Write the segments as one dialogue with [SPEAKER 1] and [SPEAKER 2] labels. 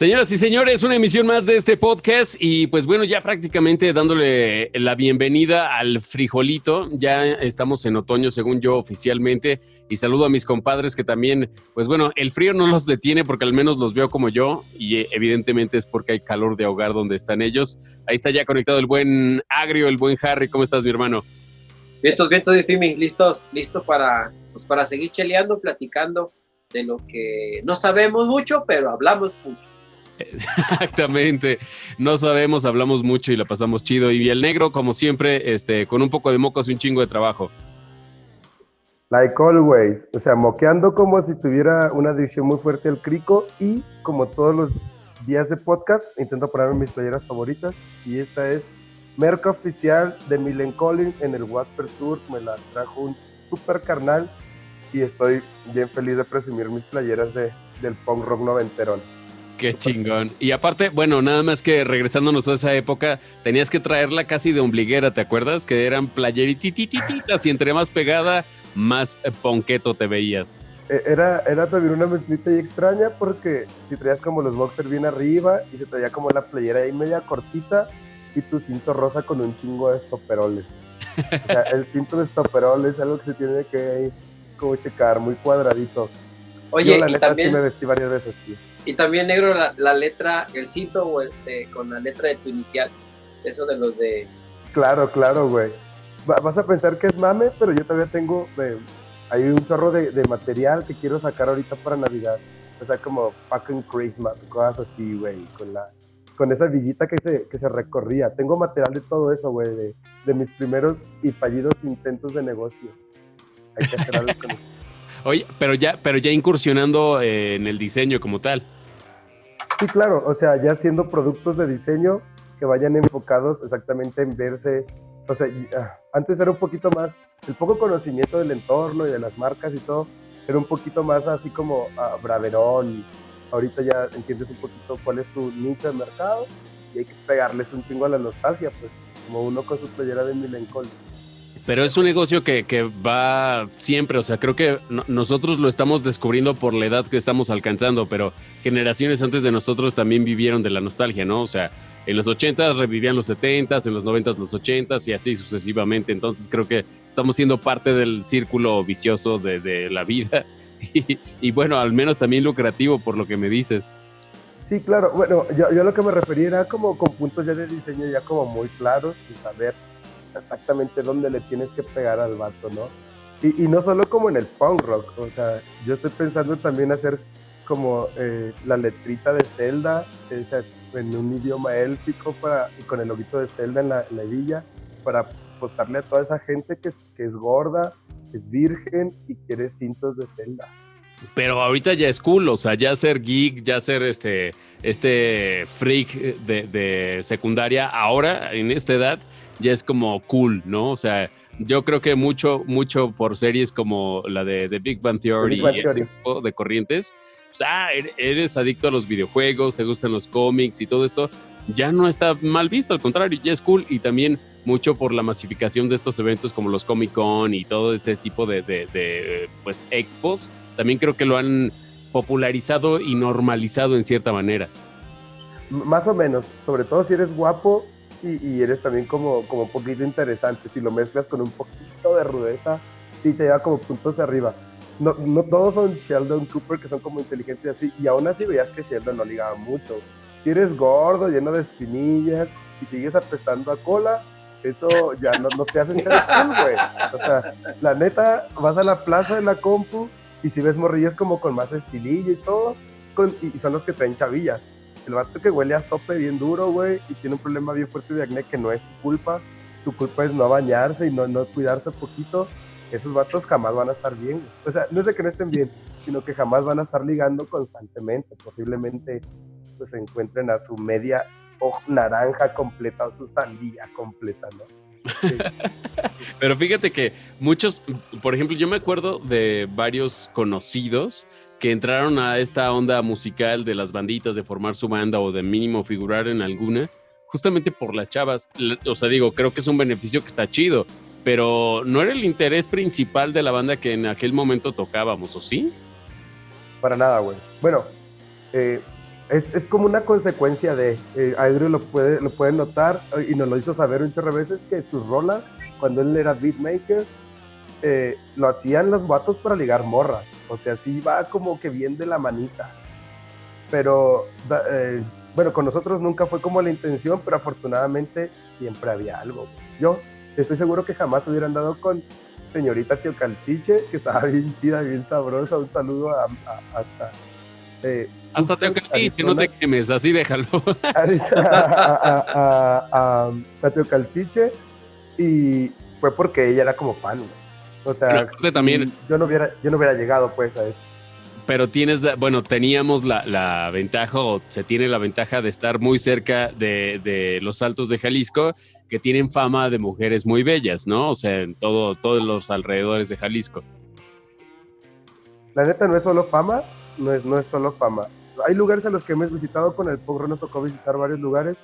[SPEAKER 1] Señoras y señores, una emisión más de este podcast y pues bueno, ya prácticamente dándole la bienvenida al frijolito, ya estamos en otoño según yo oficialmente y saludo a mis compadres que también, pues bueno, el frío no los detiene porque al menos los veo como yo y evidentemente es porque hay calor de ahogar donde están ellos. Ahí está ya conectado el buen Agrio, el buen Harry, ¿cómo estás mi hermano?
[SPEAKER 2] Vientos, vientos de Fimi, listos, listo para, pues para seguir cheleando, platicando de lo que no sabemos mucho, pero hablamos mucho.
[SPEAKER 1] Exactamente. No sabemos, hablamos mucho y la pasamos chido. Y el negro, como siempre, este, con un poco de mocos y un chingo de trabajo.
[SPEAKER 3] Like always. O sea, moqueando como si tuviera una adicción muy fuerte al crico y como todos los días de podcast, intento ponerme mis playeras favoritas. Y esta es merca oficial de Milen Collins en el Water Tour. Me la trajo un super carnal y estoy bien feliz de presumir mis playeras de, del punk rock noventerón.
[SPEAKER 1] Qué chingón. Y aparte, bueno, nada más que regresándonos a esa época, tenías que traerla casi de ombliguera, ¿te acuerdas? Que eran playerititas y entre más pegada, más ponqueto te veías.
[SPEAKER 3] E, era, era también una mezclita y extraña porque si traías como los boxers bien arriba y se traía como la playera ahí media cortita y tu cinto rosa con un chingo de estoperoles. O sea, el cinto de estoperoles es algo que se tiene que como checar, muy cuadradito.
[SPEAKER 2] Oye,
[SPEAKER 3] Yo, la
[SPEAKER 2] y
[SPEAKER 3] neta,
[SPEAKER 2] también...
[SPEAKER 3] sí me vestí varias veces, sí.
[SPEAKER 2] Y también negro la, la letra, el cinto o este, con la letra de tu inicial. Eso de los de.
[SPEAKER 3] Claro, claro, güey. Va- Vas a pensar que es mame, pero yo todavía tengo. eh, hay un chorro de, de material que quiero sacar ahorita para Navidad. O sea, como fucking Christmas, cosas así, güey. Con, la, con esa villita que se, que se recorría. Tengo material de todo eso, güey. De, de mis primeros y fallidos intentos de negocio. Hay que hacer algo con eso.
[SPEAKER 1] Oye, pero ya, pero ya incursionando eh, en el diseño como tal.
[SPEAKER 3] Sí, claro, o sea, ya haciendo productos de diseño que vayan enfocados exactamente en verse, o sea, ah, antes era un poquito más, el poco conocimiento del entorno y de las marcas y todo, era un poquito más así como ah, braverón, ahorita ya entiendes un poquito cuál es tu nicho de mercado y hay que pegarles un chingo a la nostalgia, pues, como uno con su playera de Milencol.
[SPEAKER 1] Pero es un negocio que, que va siempre, o sea, creo que no- nosotros lo estamos descubriendo por la edad que estamos alcanzando, pero generaciones antes de nosotros también vivieron de la nostalgia, ¿no? O sea, en los 80 revivían los 70s, en los 90 los 80s y así sucesivamente. Entonces creo que estamos siendo parte del círculo vicioso de, de la vida y, y bueno, al menos también lucrativo por lo que me dices.
[SPEAKER 3] Sí, claro. Bueno, yo, yo lo que me refería era como con puntos ya de diseño ya como muy claros y saber exactamente dónde le tienes que pegar al vato, ¿no? Y, no solo como en el punk rock, o sea, yo estoy pensando también hacer como eh, la letrita de Zelda, o en un idioma élfico para, y con el loguito de Zelda en la, en la hebilla, para postarle a toda esa gente que es, gorda, es virgen y quiere cintos de Zelda.
[SPEAKER 1] Pero ahorita ya es cool, o sea, ya ser geek, ya ser este, este freak de secundaria, ahora en esta edad ya es como cool, ¿no? O sea, yo creo que mucho, mucho por series como la de, de Big Bang Theory,
[SPEAKER 3] Big Bang
[SPEAKER 1] y
[SPEAKER 3] Theory.
[SPEAKER 1] de corrientes, o sea, eres adicto a los videojuegos, te gustan los cómics y todo esto, ya no está mal visto, al contrario, ya es cool y también mucho por la masificación de estos eventos como los Comic Con y todo este tipo de, de, de, pues expos, también creo que lo han popularizado y normalizado en cierta manera.
[SPEAKER 3] Más o menos, sobre todo si eres guapo y, y eres también como, como un poquito interesante. Si lo mezclas con un poquito de rudeza, sí te lleva como puntos arriba. No, no todos son Sheldon Cooper que son como inteligentes y así, y aún así veías que Sheldon no ligaba mucho. Si eres gordo, lleno de espinillas y sigues apestando a cola, eso ya no, no te hace ser cool, güey. O sea, la neta, vas a la plaza de la compu y si ves morrillas como con más estilillo y todo, con- y son los que traen chavillas. El vato que huele a sope bien duro, güey, y tiene un problema bien fuerte de acné que no es culpa. Su culpa es no bañarse y no, no cuidarse poquito. Esos vatos jamás van a estar bien. O sea, no es de que no estén bien, sino que jamás van a estar ligando constantemente. Posiblemente pues, encuentren a su media hoja naranja completa o su sandía completa, ¿no?
[SPEAKER 1] Pero fíjate que muchos, por ejemplo, yo me acuerdo de varios conocidos que entraron a esta onda musical de las banditas, de formar su banda o de mínimo figurar en alguna, justamente por las chavas. O sea, digo, creo que es un beneficio que está chido, pero no era el interés principal de la banda que en aquel momento tocábamos, ¿o sí?
[SPEAKER 3] Para nada, güey. Bueno, eh, es, es, como una consecuencia de, eh, Adrio lo puede, lo puede notar y nos lo hizo saber un chorro de veces que sus rolas, cuando él era beatmaker, eh, lo hacían los vatos para ligar morras. O sea, sí va como que bien de la manita. Pero, eh, bueno, con nosotros nunca fue como la intención, pero afortunadamente siempre había algo. Yo estoy seguro que jamás hubieran dado con señorita Teocaltiche, que estaba bien chida, bien sabrosa. Un saludo a, hasta.
[SPEAKER 1] Eh, hasta Teocaltiche, no te quemes, así déjalo.
[SPEAKER 3] a, a, a, Teocaltiche, y fue porque ella era como fan. O sea,
[SPEAKER 1] también,
[SPEAKER 3] yo no hubiera, yo no hubiera llegado pues a eso.
[SPEAKER 1] Pero tienes, bueno, teníamos la, ventaja o se tiene la ventaja de estar muy cerca de, los altos de Jalisco, que tienen fama de mujeres muy bellas, ¿no? O sea, en todo, todos los alrededores de Jalisco.
[SPEAKER 3] La neta no es solo fama, no es, no es solo fama. Hay lugares a los que hemos visitado con el Pogro, nos tocó visitar varios lugares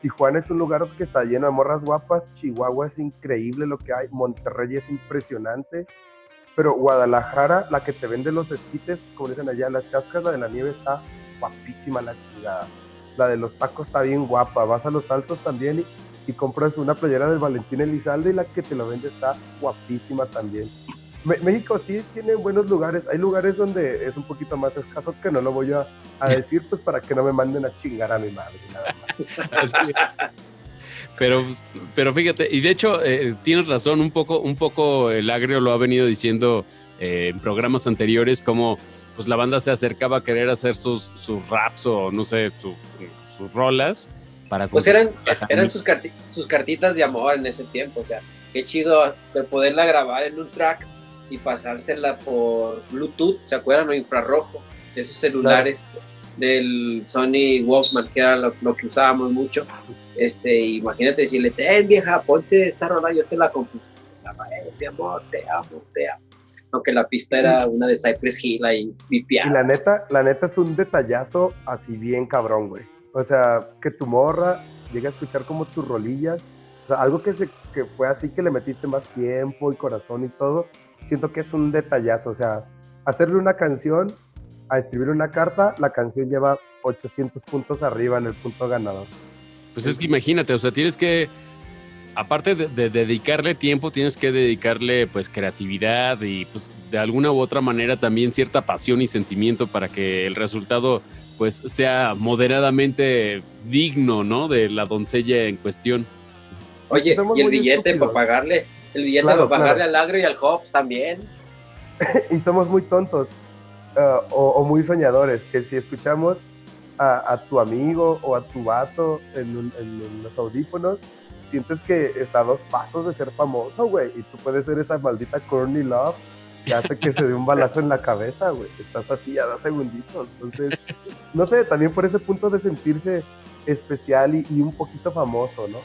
[SPEAKER 3] Tijuana es un lugar que está lleno de morras guapas, Chihuahua es increíble lo que hay, Monterrey es impresionante, pero Guadalajara, la que te vende los esquites, como dicen allá, las cascas, la de la nieve está guapísima la chingada. La de los tacos está bien guapa, vas a los altos también y, compras una playera del Valentín Elizalde y la que te lo vende está guapísima también. México sí tiene buenos lugares. Hay lugares donde es un poquito más escaso que no lo voy a, decir, pues para que no me manden a chingar a mi madre, nada más.
[SPEAKER 1] pero, pero fíjate, y de hecho eh, tienes razón, un poco, un poco el agrio lo ha venido diciendo eh, en programas anteriores, como pues la banda se acercaba a querer hacer sus, sus raps o no sé, sus rolas. Para
[SPEAKER 2] pues eran, eran sus, sus cartitas de amor en ese tiempo, o sea, qué chido poderla grabar en un track y pasársela por Bluetooth, ¿se acuerdan? O infrarrojo, de esos celulares del Sony Walkman, que era lo, que usábamos mucho. Este, imagínate decirle, ten vieja, ponte esta rola, yo te la compro. Eh, mi amor, te amo, te amo. Aunque la pista era una de Cypress Hill ahí
[SPEAKER 3] vipiada. Y la neta, la neta es un detallazo así bien cabrón, güey. O sea, que tu morra llegue a escuchar como tus rolillas. O sea, algo que, se, que fue así que le metiste más tiempo y corazón y todo siento que es un detallazo, o sea, hacerle una canción, a escribir una carta, la canción lleva 800 puntos arriba en el punto ganador.
[SPEAKER 1] Pues es que imagínate, o sea, tienes que, aparte de, dedicarle tiempo, tienes que dedicarle pues creatividad y pues de alguna u otra manera también cierta pasión y sentimiento para que el resultado pues sea moderadamente digno, ¿no? De la doncella en cuestión.
[SPEAKER 2] Oye, y el billete para pagarle el billete para pagarle al agro y al Hobbs también.
[SPEAKER 3] y somos muy tontos uh, o, muy soñadores, que si escuchamos a, tu amigo o a tu vato en, los audífonos, sientes que está a dos pasos de ser famoso, güey, y tú puedes ser esa maldita Courtney Love que hace que se dé un balazo en la cabeza, güey. Estás así a dos segunditos. Entonces, no sé, también por ese punto de sentirse especial y, y un poquito famoso, ¿no?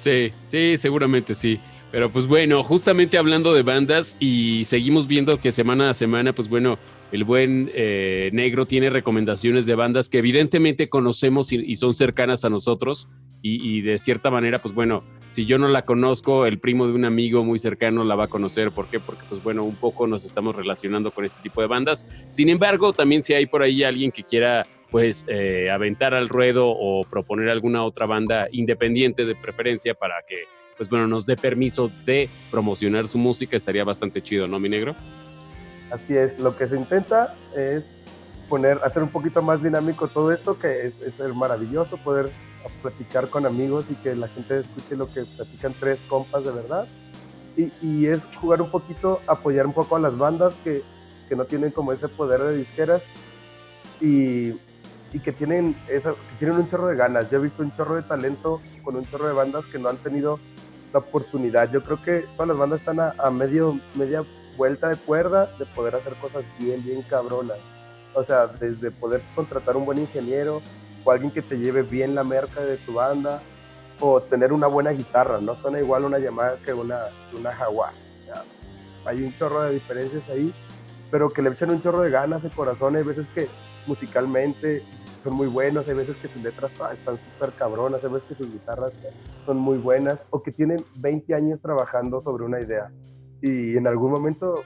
[SPEAKER 1] Sí, sí, seguramente sí. Pero pues bueno, justamente hablando de bandas y seguimos viendo que semana a semana, pues bueno, el buen eh, negro tiene recomendaciones de bandas que evidentemente conocemos y, son cercanas a nosotros y, de cierta manera, pues bueno, si yo no la conozco, el primo de un amigo muy cercano la va a conocer. ¿Por qué? Porque pues bueno, un poco nos estamos relacionando con este tipo de bandas. Sin embargo, también si hay por ahí alguien que quiera pues eh, aventar al ruedo o proponer alguna otra banda independiente de preferencia para que pues bueno, nos dé permiso de promocionar su música, estaría bastante chido, ¿no, mi negro?
[SPEAKER 3] Así es, lo que se intenta es poner, hacer un poquito más dinámico todo esto, que es, es maravilloso poder platicar con amigos y que la gente escuche lo que platican tres compas de verdad. Y, y, es jugar un poquito, apoyar un poco a las bandas que, que no tienen como ese poder de disqueras y, y que, tienen esa, que tienen un chorro de ganas. Yo he visto un chorro de talento con un chorro de bandas que no han tenido la oportunidad. Yo creo que todas las bandas están a, medio, media vuelta de cuerda de poder hacer cosas bien, bien cabronas. O sea, desde poder contratar un buen ingeniero o alguien que te lleve bien la merca de tu banda o tener una buena guitarra. No suena igual una llamada que una, una jaguar. O sea, hay un chorro de diferencias ahí, pero que le echen un chorro de ganas, de corazón. Hay veces que musicalmente son muy buenos, hay veces que sus letras ah, están súper cabronas, hay veces que sus guitarras son muy buenas, o que tienen 20 años trabajando sobre una idea y en algún momento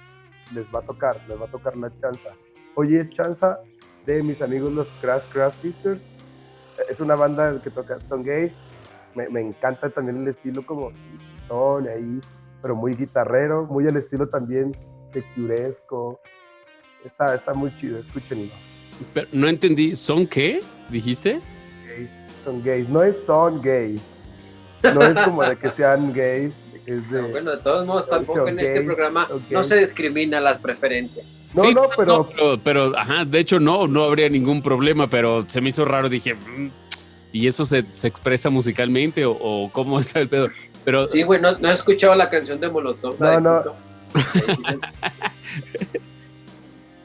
[SPEAKER 3] les va a tocar, les va a tocar la chanza. Hoy es chanza de mis amigos los Crash Crash Sisters. Es una banda que toca son gays. Me, me encanta también el estilo como son ahí, pero muy guitarrero, muy el estilo también de Curesco. Está, está muy chido, escúchenlo.
[SPEAKER 1] Pero no entendí, ¿son qué? ¿Dijiste?
[SPEAKER 3] Gays, son gays, no es son gays. No es como de que sean gays, es de,
[SPEAKER 2] No, bueno, de todos modos, tampoco en este programa no se discrimina las preferencias.
[SPEAKER 3] No,
[SPEAKER 1] Sí,
[SPEAKER 3] no, pero
[SPEAKER 1] pero, pero, ajá, de hecho no, no habría ningún problema, pero se me hizo raro, dije, mm, ¿y eso se, se expresa musicalmente o, o cómo está el pedo? Pero
[SPEAKER 2] Sí, güey, no, no he escuchado la canción de Molotov. la de
[SPEAKER 3] No, no.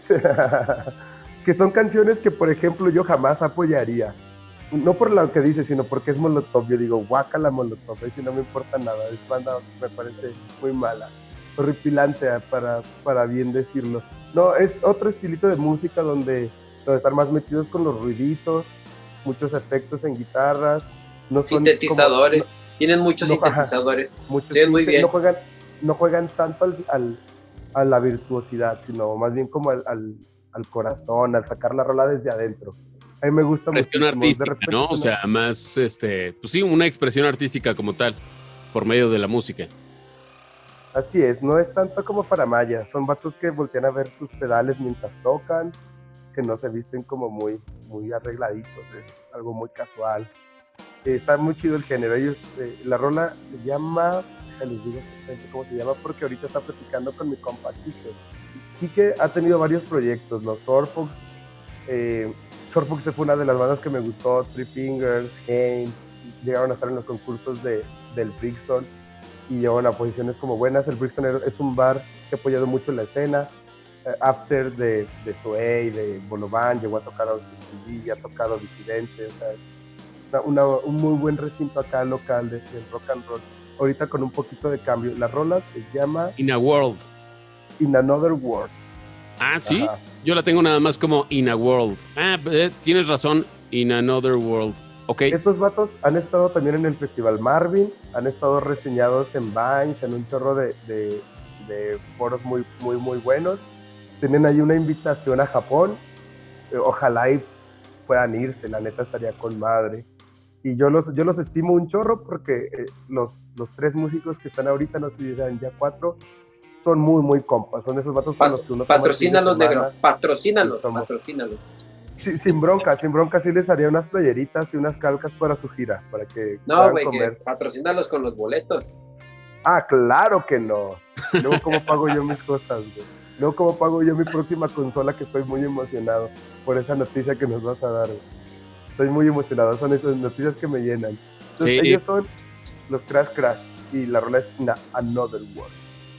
[SPEAKER 3] Que son canciones que, por ejemplo, yo jamás apoyaría. No por lo que dice, sino porque es Molotov. Yo digo, guácala Molotov, ahí sí no me importa nada. Es banda, me parece muy mala. Horripilante, ah, para, para bien decirlo. No, es otro estilito de música donde, donde están más metidos con los ruiditos, muchos efectos en guitarras. No como-
[SPEAKER 2] Sintetizadores. Tienen muchos
[SPEAKER 3] No, ajá.
[SPEAKER 2] sintetizadores.
[SPEAKER 3] muchos
[SPEAKER 2] Sí, muy bien.
[SPEAKER 3] No juegan, no juegan tanto al, al- a la virtuosidad, sino más bien como al, al- al corazón, al sacar la rola desde adentro. A mí me gusta
[SPEAKER 1] expresión
[SPEAKER 3] de
[SPEAKER 1] artística,
[SPEAKER 3] repente
[SPEAKER 1] ¿no? O sea, más, este, pues sí, una expresión artística como tal, por medio de la música.
[SPEAKER 3] Así es, no es tanto como Faramaya, son vatos que voltean a ver sus pedales mientras tocan, que no se visten como muy, muy arregladitos, es algo muy casual. Eh, está muy chido el género, ellos, eh, la rola se llama, ya les digo exactamente cómo se llama, porque ahorita está platicando con mi compa Kike. Kike ha tenido varios proyectos, los Sorfox, eh, Sorfox fue una de las bandas que me gustó, Three Fingers, Haim, llegaron a estar en los concursos de, del Brixton y llevan a posiciones como buenas. El Brixton es un bar que ha apoyado mucho la escena. Eh, After de, de Zoey, de Bolovan, llegó a tocar a Ochiquilí, ha tocado Disidentes. Una- un muy buen recinto acá local de, del rock and roll. Ahorita con un poquito de cambio. La rola se llama
[SPEAKER 1] In a World.
[SPEAKER 3] In Another World.
[SPEAKER 1] Ah, sí.
[SPEAKER 3] Ajá.
[SPEAKER 1] Yo la tengo nada más como In a World. Ah, eh, tienes razón. In Another World. Ok.
[SPEAKER 3] Estos vatos han estado también en el Festival Marvin, han estado reseñados en Vines, en un chorro de, foros muy, muy, muy buenos. Tienen ahí una invitación a Japón. Eh, Ojalá y puedan irse, la neta estaría con madre. Y yo los, yo los estimo un chorro porque eh, los, los tres músicos que están ahorita, no sé si ya cuatro, son muy, muy compas. Son esos vatos con
[SPEAKER 2] Pat-
[SPEAKER 3] los que uno
[SPEAKER 2] Patrocínalos, negro. Patrocínalos, patrocínalos.
[SPEAKER 3] Sí, sin bronca, sin bronca, sí les haría unas playeritas y unas calcas para su gira, para que
[SPEAKER 2] No,
[SPEAKER 3] puedan
[SPEAKER 2] güey, patrocínalos con los boletos.
[SPEAKER 3] Ah, claro que no. Luego, ¿cómo pago yo mis cosas, güey? Luego, ¿cómo pago yo mi próxima consola? Que estoy muy emocionado por esa noticia que nos vas a dar, güey. Estoy muy emocionado, son esas noticias que me llenan. Entonces,
[SPEAKER 1] Sí.
[SPEAKER 3] ellos son los Crash Crash y la rola es Another World.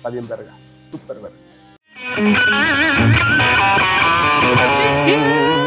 [SPEAKER 3] Está bien verga, súper verga.
[SPEAKER 1] Así que.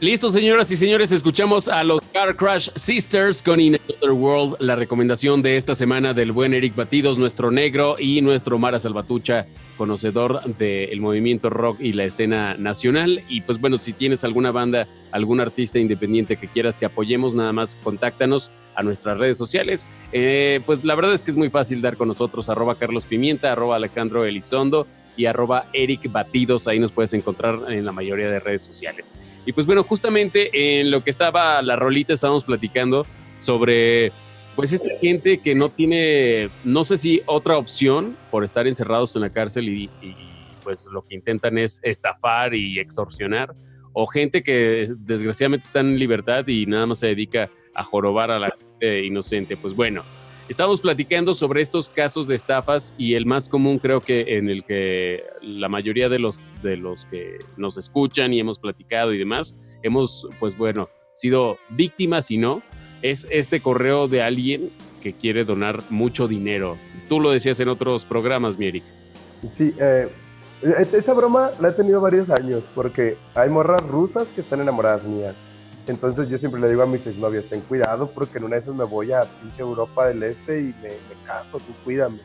[SPEAKER 1] Listo, señoras y señores, escuchamos a los Car Crash Sisters con In Another World, la recomendación de esta semana del buen Eric Batidos, nuestro negro y nuestro Mara Salvatucha, conocedor del movimiento rock y la escena nacional. Y pues bueno, si tienes alguna banda, algún artista independiente que quieras que apoyemos, nada más contáctanos a nuestras redes sociales. Eh, pues la verdad es que es muy fácil dar con nosotros, arroba Carlos Pimienta, arroba Alejandro Elizondo y arroba Eric Batidos. Ahí nos puedes encontrar en la mayoría de redes sociales. Y pues bueno, justamente en lo que estaba la rolita estábamos platicando sobre pues esta gente que no tiene, no sé si otra opción por estar encerrados en la cárcel y, pues lo que intentan es estafar y extorsionar, o gente que desgraciadamente está en libertad y nada más se dedica a jorobar a la inocente. Pues bueno, Estamos platicando sobre estos casos de estafas y el más común creo que en el que la mayoría de los, de los que nos escuchan y hemos platicado y demás, hemos, pues bueno, sido víctimas y no, es este correo de alguien que quiere donar mucho dinero. Tú lo decías en otros programas, Mieri.
[SPEAKER 3] Sí, eh, esa broma la he tenido varios años porque hay morras rusas que están enamoradas mías entonces yo siempre le digo a mis exnovias, ten cuidado porque en una de esas me voy a pinche Europa del Este y me, caso, tú cuídame.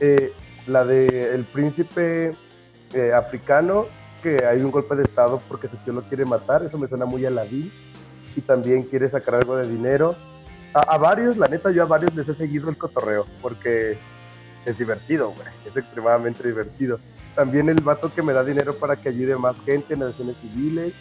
[SPEAKER 3] Eh, la de el príncipe eh, africano, que hay un golpe de estado porque su tío lo quiere matar, eso me suena muy a aladín. Y también quiere sacar algo de dinero. A, varios, la neta, yo a varios les he seguido el cotorreo porque es divertido, güey. Es extremadamente divertido. También el vato que me da dinero para que ayude más gente en acciones civiles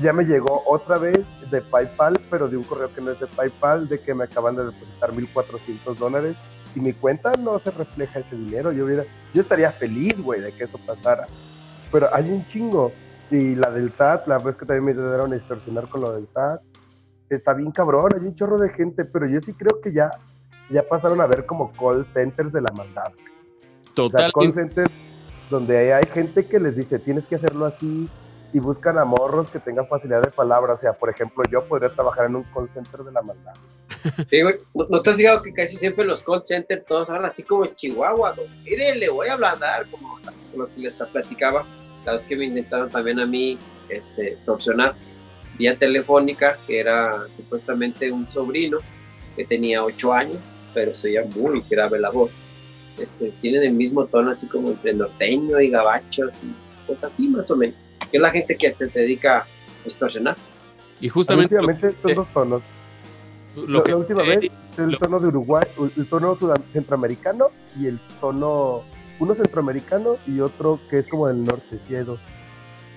[SPEAKER 3] ya me llegó otra vez de PayPal, pero de un correo que no es de PayPal, de que me acaban de depositar 1.400 dólares y mi cuenta no se refleja ese dinero. Yo, hubiera, yo estaría feliz, güey, de que eso pasara. Pero hay un chingo. Y la del SAT, la vez que también me intentaron extorsionar con lo del SAT, está bien cabrón, hay un chorro de gente, pero yo sí creo que ya, ya pasaron a ver como call centers de la maldad.
[SPEAKER 1] Total.
[SPEAKER 3] call centers donde hay gente que les dice, tienes que hacerlo así, y buscan a que tengan facilidad de palabra. O sea, por ejemplo, yo podría trabajar en un call center de la maldad.
[SPEAKER 2] ¿No te has fijado que casi siempre los call centers todos hablan así como Chihuahua? Mire, le voy a hablar como lo que les platicaba. La vez que me intentaron también a mí este, extorsionar vía telefónica, que era supuestamente un sobrino que tenía ocho años, pero se oía muy grave la voz. Este, tienen el mismo tono así como entre norteño y gabachos y cosas así más o menos que es la gente que se dedica a extorsionar.
[SPEAKER 1] Y justamente.
[SPEAKER 3] Últimamente son dos tonos. Lo la, última vez es el tono de Uruguay, el tono centroamericano y el tono. Uno centroamericano y otro que es como del norte, sí hay dos.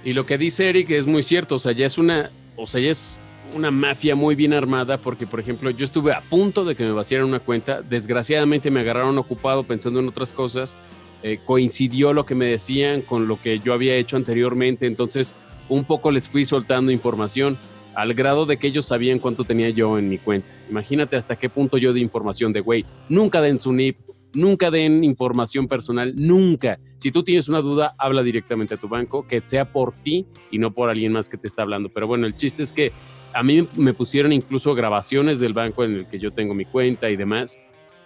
[SPEAKER 1] Y lo que dice Eric es muy cierto, o sea, ya es una, o sea, ya es una mafia muy bien armada porque, por ejemplo, yo estuve a punto de que me vaciaran una cuenta, desgraciadamente me agarraron ocupado pensando en otras cosas eh, coincidió lo que me decían con lo que yo había hecho anteriormente, entonces un poco les fui soltando información al grado de que ellos sabían cuánto tenía yo en mi cuenta. Imagínate hasta qué punto yo di información de, güey, nunca den su NIP, nunca den información personal, nunca. Si tú tienes una duda, habla directamente a tu banco, que sea por ti y no por alguien más que te está hablando. Pero bueno, el chiste es que a mí me pusieron incluso grabaciones del banco en el que yo tengo mi cuenta y demás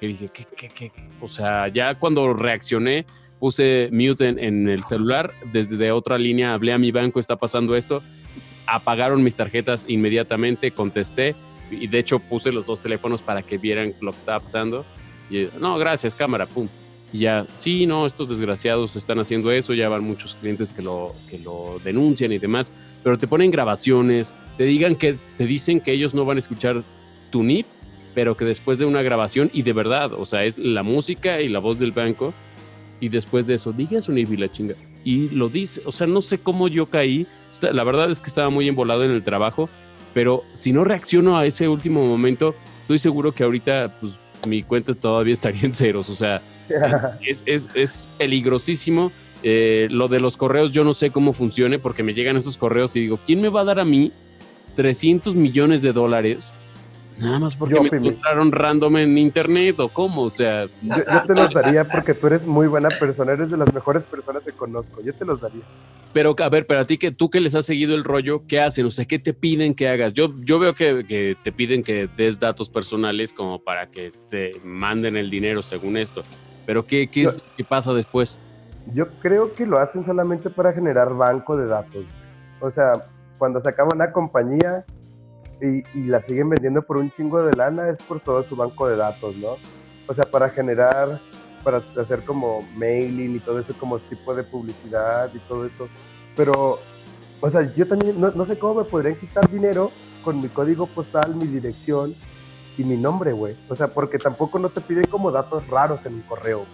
[SPEAKER 1] dije, ¿qué, qué, qué? O sea, ya cuando reaccioné, puse mute en, el celular, desde otra línea hablé a mi banco, está pasando esto, apagaron mis tarjetas inmediatamente, contesté y de hecho puse los dos teléfonos para que vieran lo que estaba pasando. Y no, gracias, cámara, pum. Y ya, sí, no, estos desgraciados están haciendo eso, ya van muchos clientes que lo, que lo denuncian y demás, pero te ponen grabaciones, te digan que, te dicen que ellos no van a escuchar tu NIP pero que después de una grabación, y de verdad, o sea, es la música y la voz del banco, y después de eso, diga su y la chinga. Y lo dice, o sea, no sé cómo yo caí, la verdad es que estaba muy embolado en el trabajo, pero si no reacciono a ese último momento, estoy seguro que ahorita, pues, mi cuenta todavía estaría en ceros, o sea, es, es, es peligrosísimo. Eh, lo de los correos, yo no sé cómo funcione porque me llegan esos correos y digo, ¿quién me va a dar a mí 300 millones de dólares Nada más porque me encontraron random en internet o cómo, o sea.
[SPEAKER 3] Yo, te los daría porque tú eres muy buena persona, eres de las mejores personas que conozco. Yo te los daría.
[SPEAKER 1] Pero a ver, pero a ti que tú que les has seguido el rollo, ¿qué hacen? O sea, ¿qué te piden que hagas? Yo, yo veo que, te piden que des datos personales como para que te manden el dinero según esto. Pero ¿qué, qué, es, ¿qué pasa después?
[SPEAKER 3] Yo creo que lo hacen solamente para generar banco de datos. O sea, cuando se acaba una compañía y, y, la siguen vendiendo por un chingo de lana es por todo su banco de datos, ¿no? O sea, para generar, para hacer como mailing y todo eso, como tipo de publicidad y todo eso. Pero, o sea, yo también no, no sé cómo me podrían quitar dinero con mi código postal, mi dirección y mi nombre, güey. O sea, porque tampoco no te piden como datos raros en mi correo.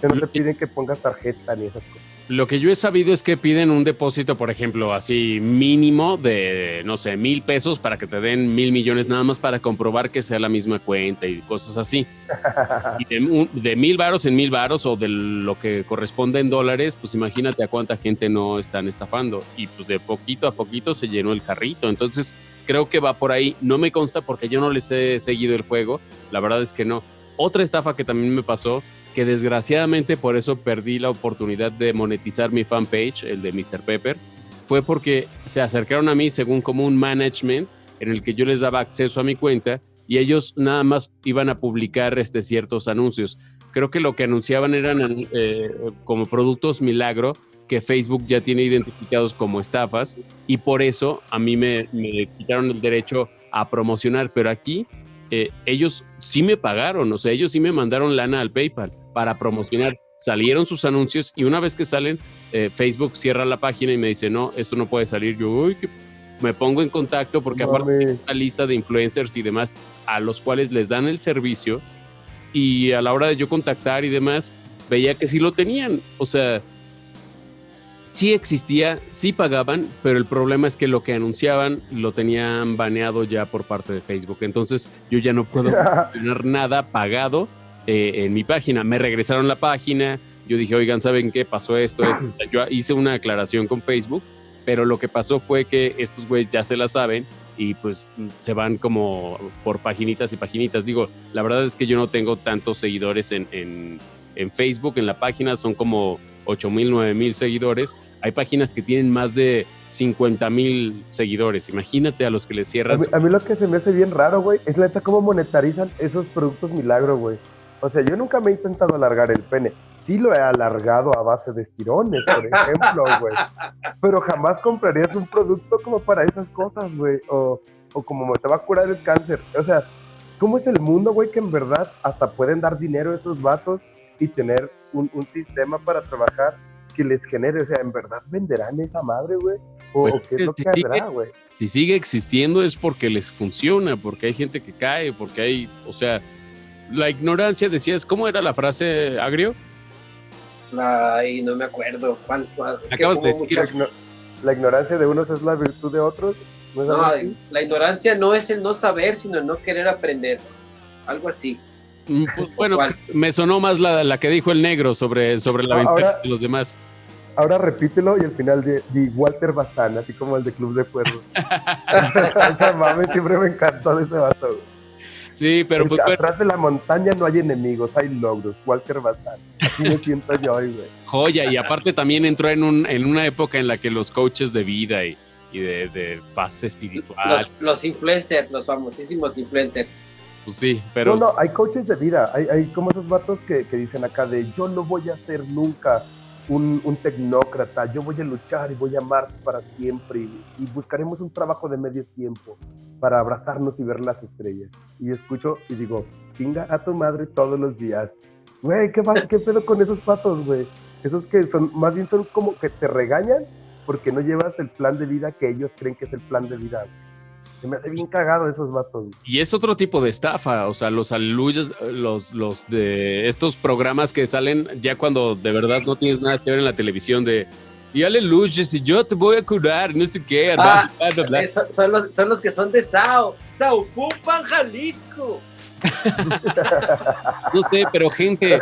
[SPEAKER 3] Que no te piden que pongas tarjeta ni esas cosas.
[SPEAKER 1] Lo que yo he sabido es que piden un depósito, por ejemplo, así mínimo de, no sé, mil pesos para que te den mil millones nada más para comprobar que sea la misma cuenta y cosas así. y de, de mil varos en mil varos o de lo que corresponde en dólares, pues imagínate a cuánta gente no están estafando. Y pues de poquito a poquito se llenó el carrito. Entonces creo que va por ahí. No me consta porque yo no les he seguido el juego. La verdad es que no. Otra estafa que también me pasó que desgraciadamente por eso perdí la oportunidad de monetizar mi fanpage, el de Mr. Pepper, fue porque se acercaron a mí según como un management en el que yo les daba acceso a mi cuenta y ellos nada más iban a publicar este, ciertos anuncios. Creo que lo que anunciaban eran eh, como productos milagro que Facebook ya tiene identificados como estafas y por eso a mí me, quitaron el derecho a promocionar, pero aquí eh, ellos sí me pagaron, o sea, ellos sí me mandaron lana al PayPal para promocionar. Salieron sus anuncios y una vez que salen, eh, Facebook cierra la página y me dice, no, esto no puede salir. Yo, uy, que me pongo en contacto porque aparte hay una lista de influencers y demás a los cuales les dan el servicio y a la hora de yo contactar y demás, veía que sí lo tenían. O sea, sí existía, sí pagaban, pero el problema es que lo que anunciaban lo tenían baneado ya por parte de Facebook. Entonces yo ya no puedo tener nada pagado eh, en mi página. Me regresaron la página. Yo dije, oigan, ¿saben qué pasó esto? Yo hice una aclaración con Facebook, pero lo que pasó fue que estos güeyes ya se la saben y pues se van como por paginitas y paginitas. Digo, la verdad es que yo no tengo tantos seguidores en, en, en Facebook, en la página son como 8 mil, 9 mil seguidores. Hay páginas que tienen más de 50 mil seguidores. Imagínate a los que les cierran.
[SPEAKER 3] A mí, a mí, lo que se me hace bien raro, güey, es la neta cómo monetarizan esos productos milagro, güey. O sea, yo nunca me he intentado alargar el pene. Sí lo he alargado a base de estirones, por ejemplo, güey. Pero jamás comprarías un producto como para esas cosas, güey. O, o como te va a curar el cáncer. O sea, ¿cómo es el mundo, güey, que en verdad hasta pueden dar dinero a esos vatos y tener un, un, sistema para trabajar que les genere, o sea, ¿en verdad venderán esa madre, güey? ¿O, pues, ¿o qué es lo
[SPEAKER 1] si
[SPEAKER 3] que habrá, güey?
[SPEAKER 1] Si sigue existiendo es porque les funciona, porque hay gente que cae, porque hay, o sea, la ignorancia, decías, ¿cómo era la frase, Agrio?
[SPEAKER 2] Ay, no me acuerdo. ¿Cuál, cuál? Es
[SPEAKER 1] Acabas de decir.
[SPEAKER 3] La, igno la, ignorancia de unos es la virtud de otros.
[SPEAKER 2] No, no la ignorancia no es el no saber, sino el no querer aprender. Algo así.
[SPEAKER 1] Pues, bueno, me sonó más la, la, que dijo el negro sobre, sobre la ventaja de los demás.
[SPEAKER 3] Ahora repítelo y al final de, de Walter Bazán, así como el de Club de Cuervos. Esa mame siempre me encantó de ese vato.
[SPEAKER 1] Sí, pero pues,
[SPEAKER 3] atrás de la montaña no hay enemigos, hay logros. Walter Bazán. Así me siento yo hoy, güey.
[SPEAKER 1] Joya, y aparte también entró en, un, en una época en la que los coaches de vida y, y de, de, paz espiritual.
[SPEAKER 2] Los, los influencers, los famosísimos influencers.
[SPEAKER 1] Pues sí, pero.
[SPEAKER 3] No, no, hay coaches de vida. Hay, hay como esos vatos que, que, dicen acá de yo no voy a ser nunca un, un, tecnócrata, yo voy a luchar y voy a amar para siempre y, y, buscaremos un trabajo de medio tiempo para abrazarnos y ver las estrellas. Y escucho y digo, chinga a tu madre todos los días. Güey, ¿qué, ¿qué pedo con esos patos, güey? Esos que son, más bien son como que te regañan porque no llevas el plan de vida que ellos creen que es el plan de vida. Se me hace bien cagado esos vatos.
[SPEAKER 1] Y es otro tipo de estafa, o sea, los aluyos, los, los de estos programas que salen ya cuando de verdad no tienes nada que ver en la televisión de y aleluya, si yo te voy a curar, no sé qué.
[SPEAKER 2] Ah, bla, bla, bla. Son, son, los, son los que son de Sao, Sao Pupan, Jalisco.
[SPEAKER 1] no sé, pero gente,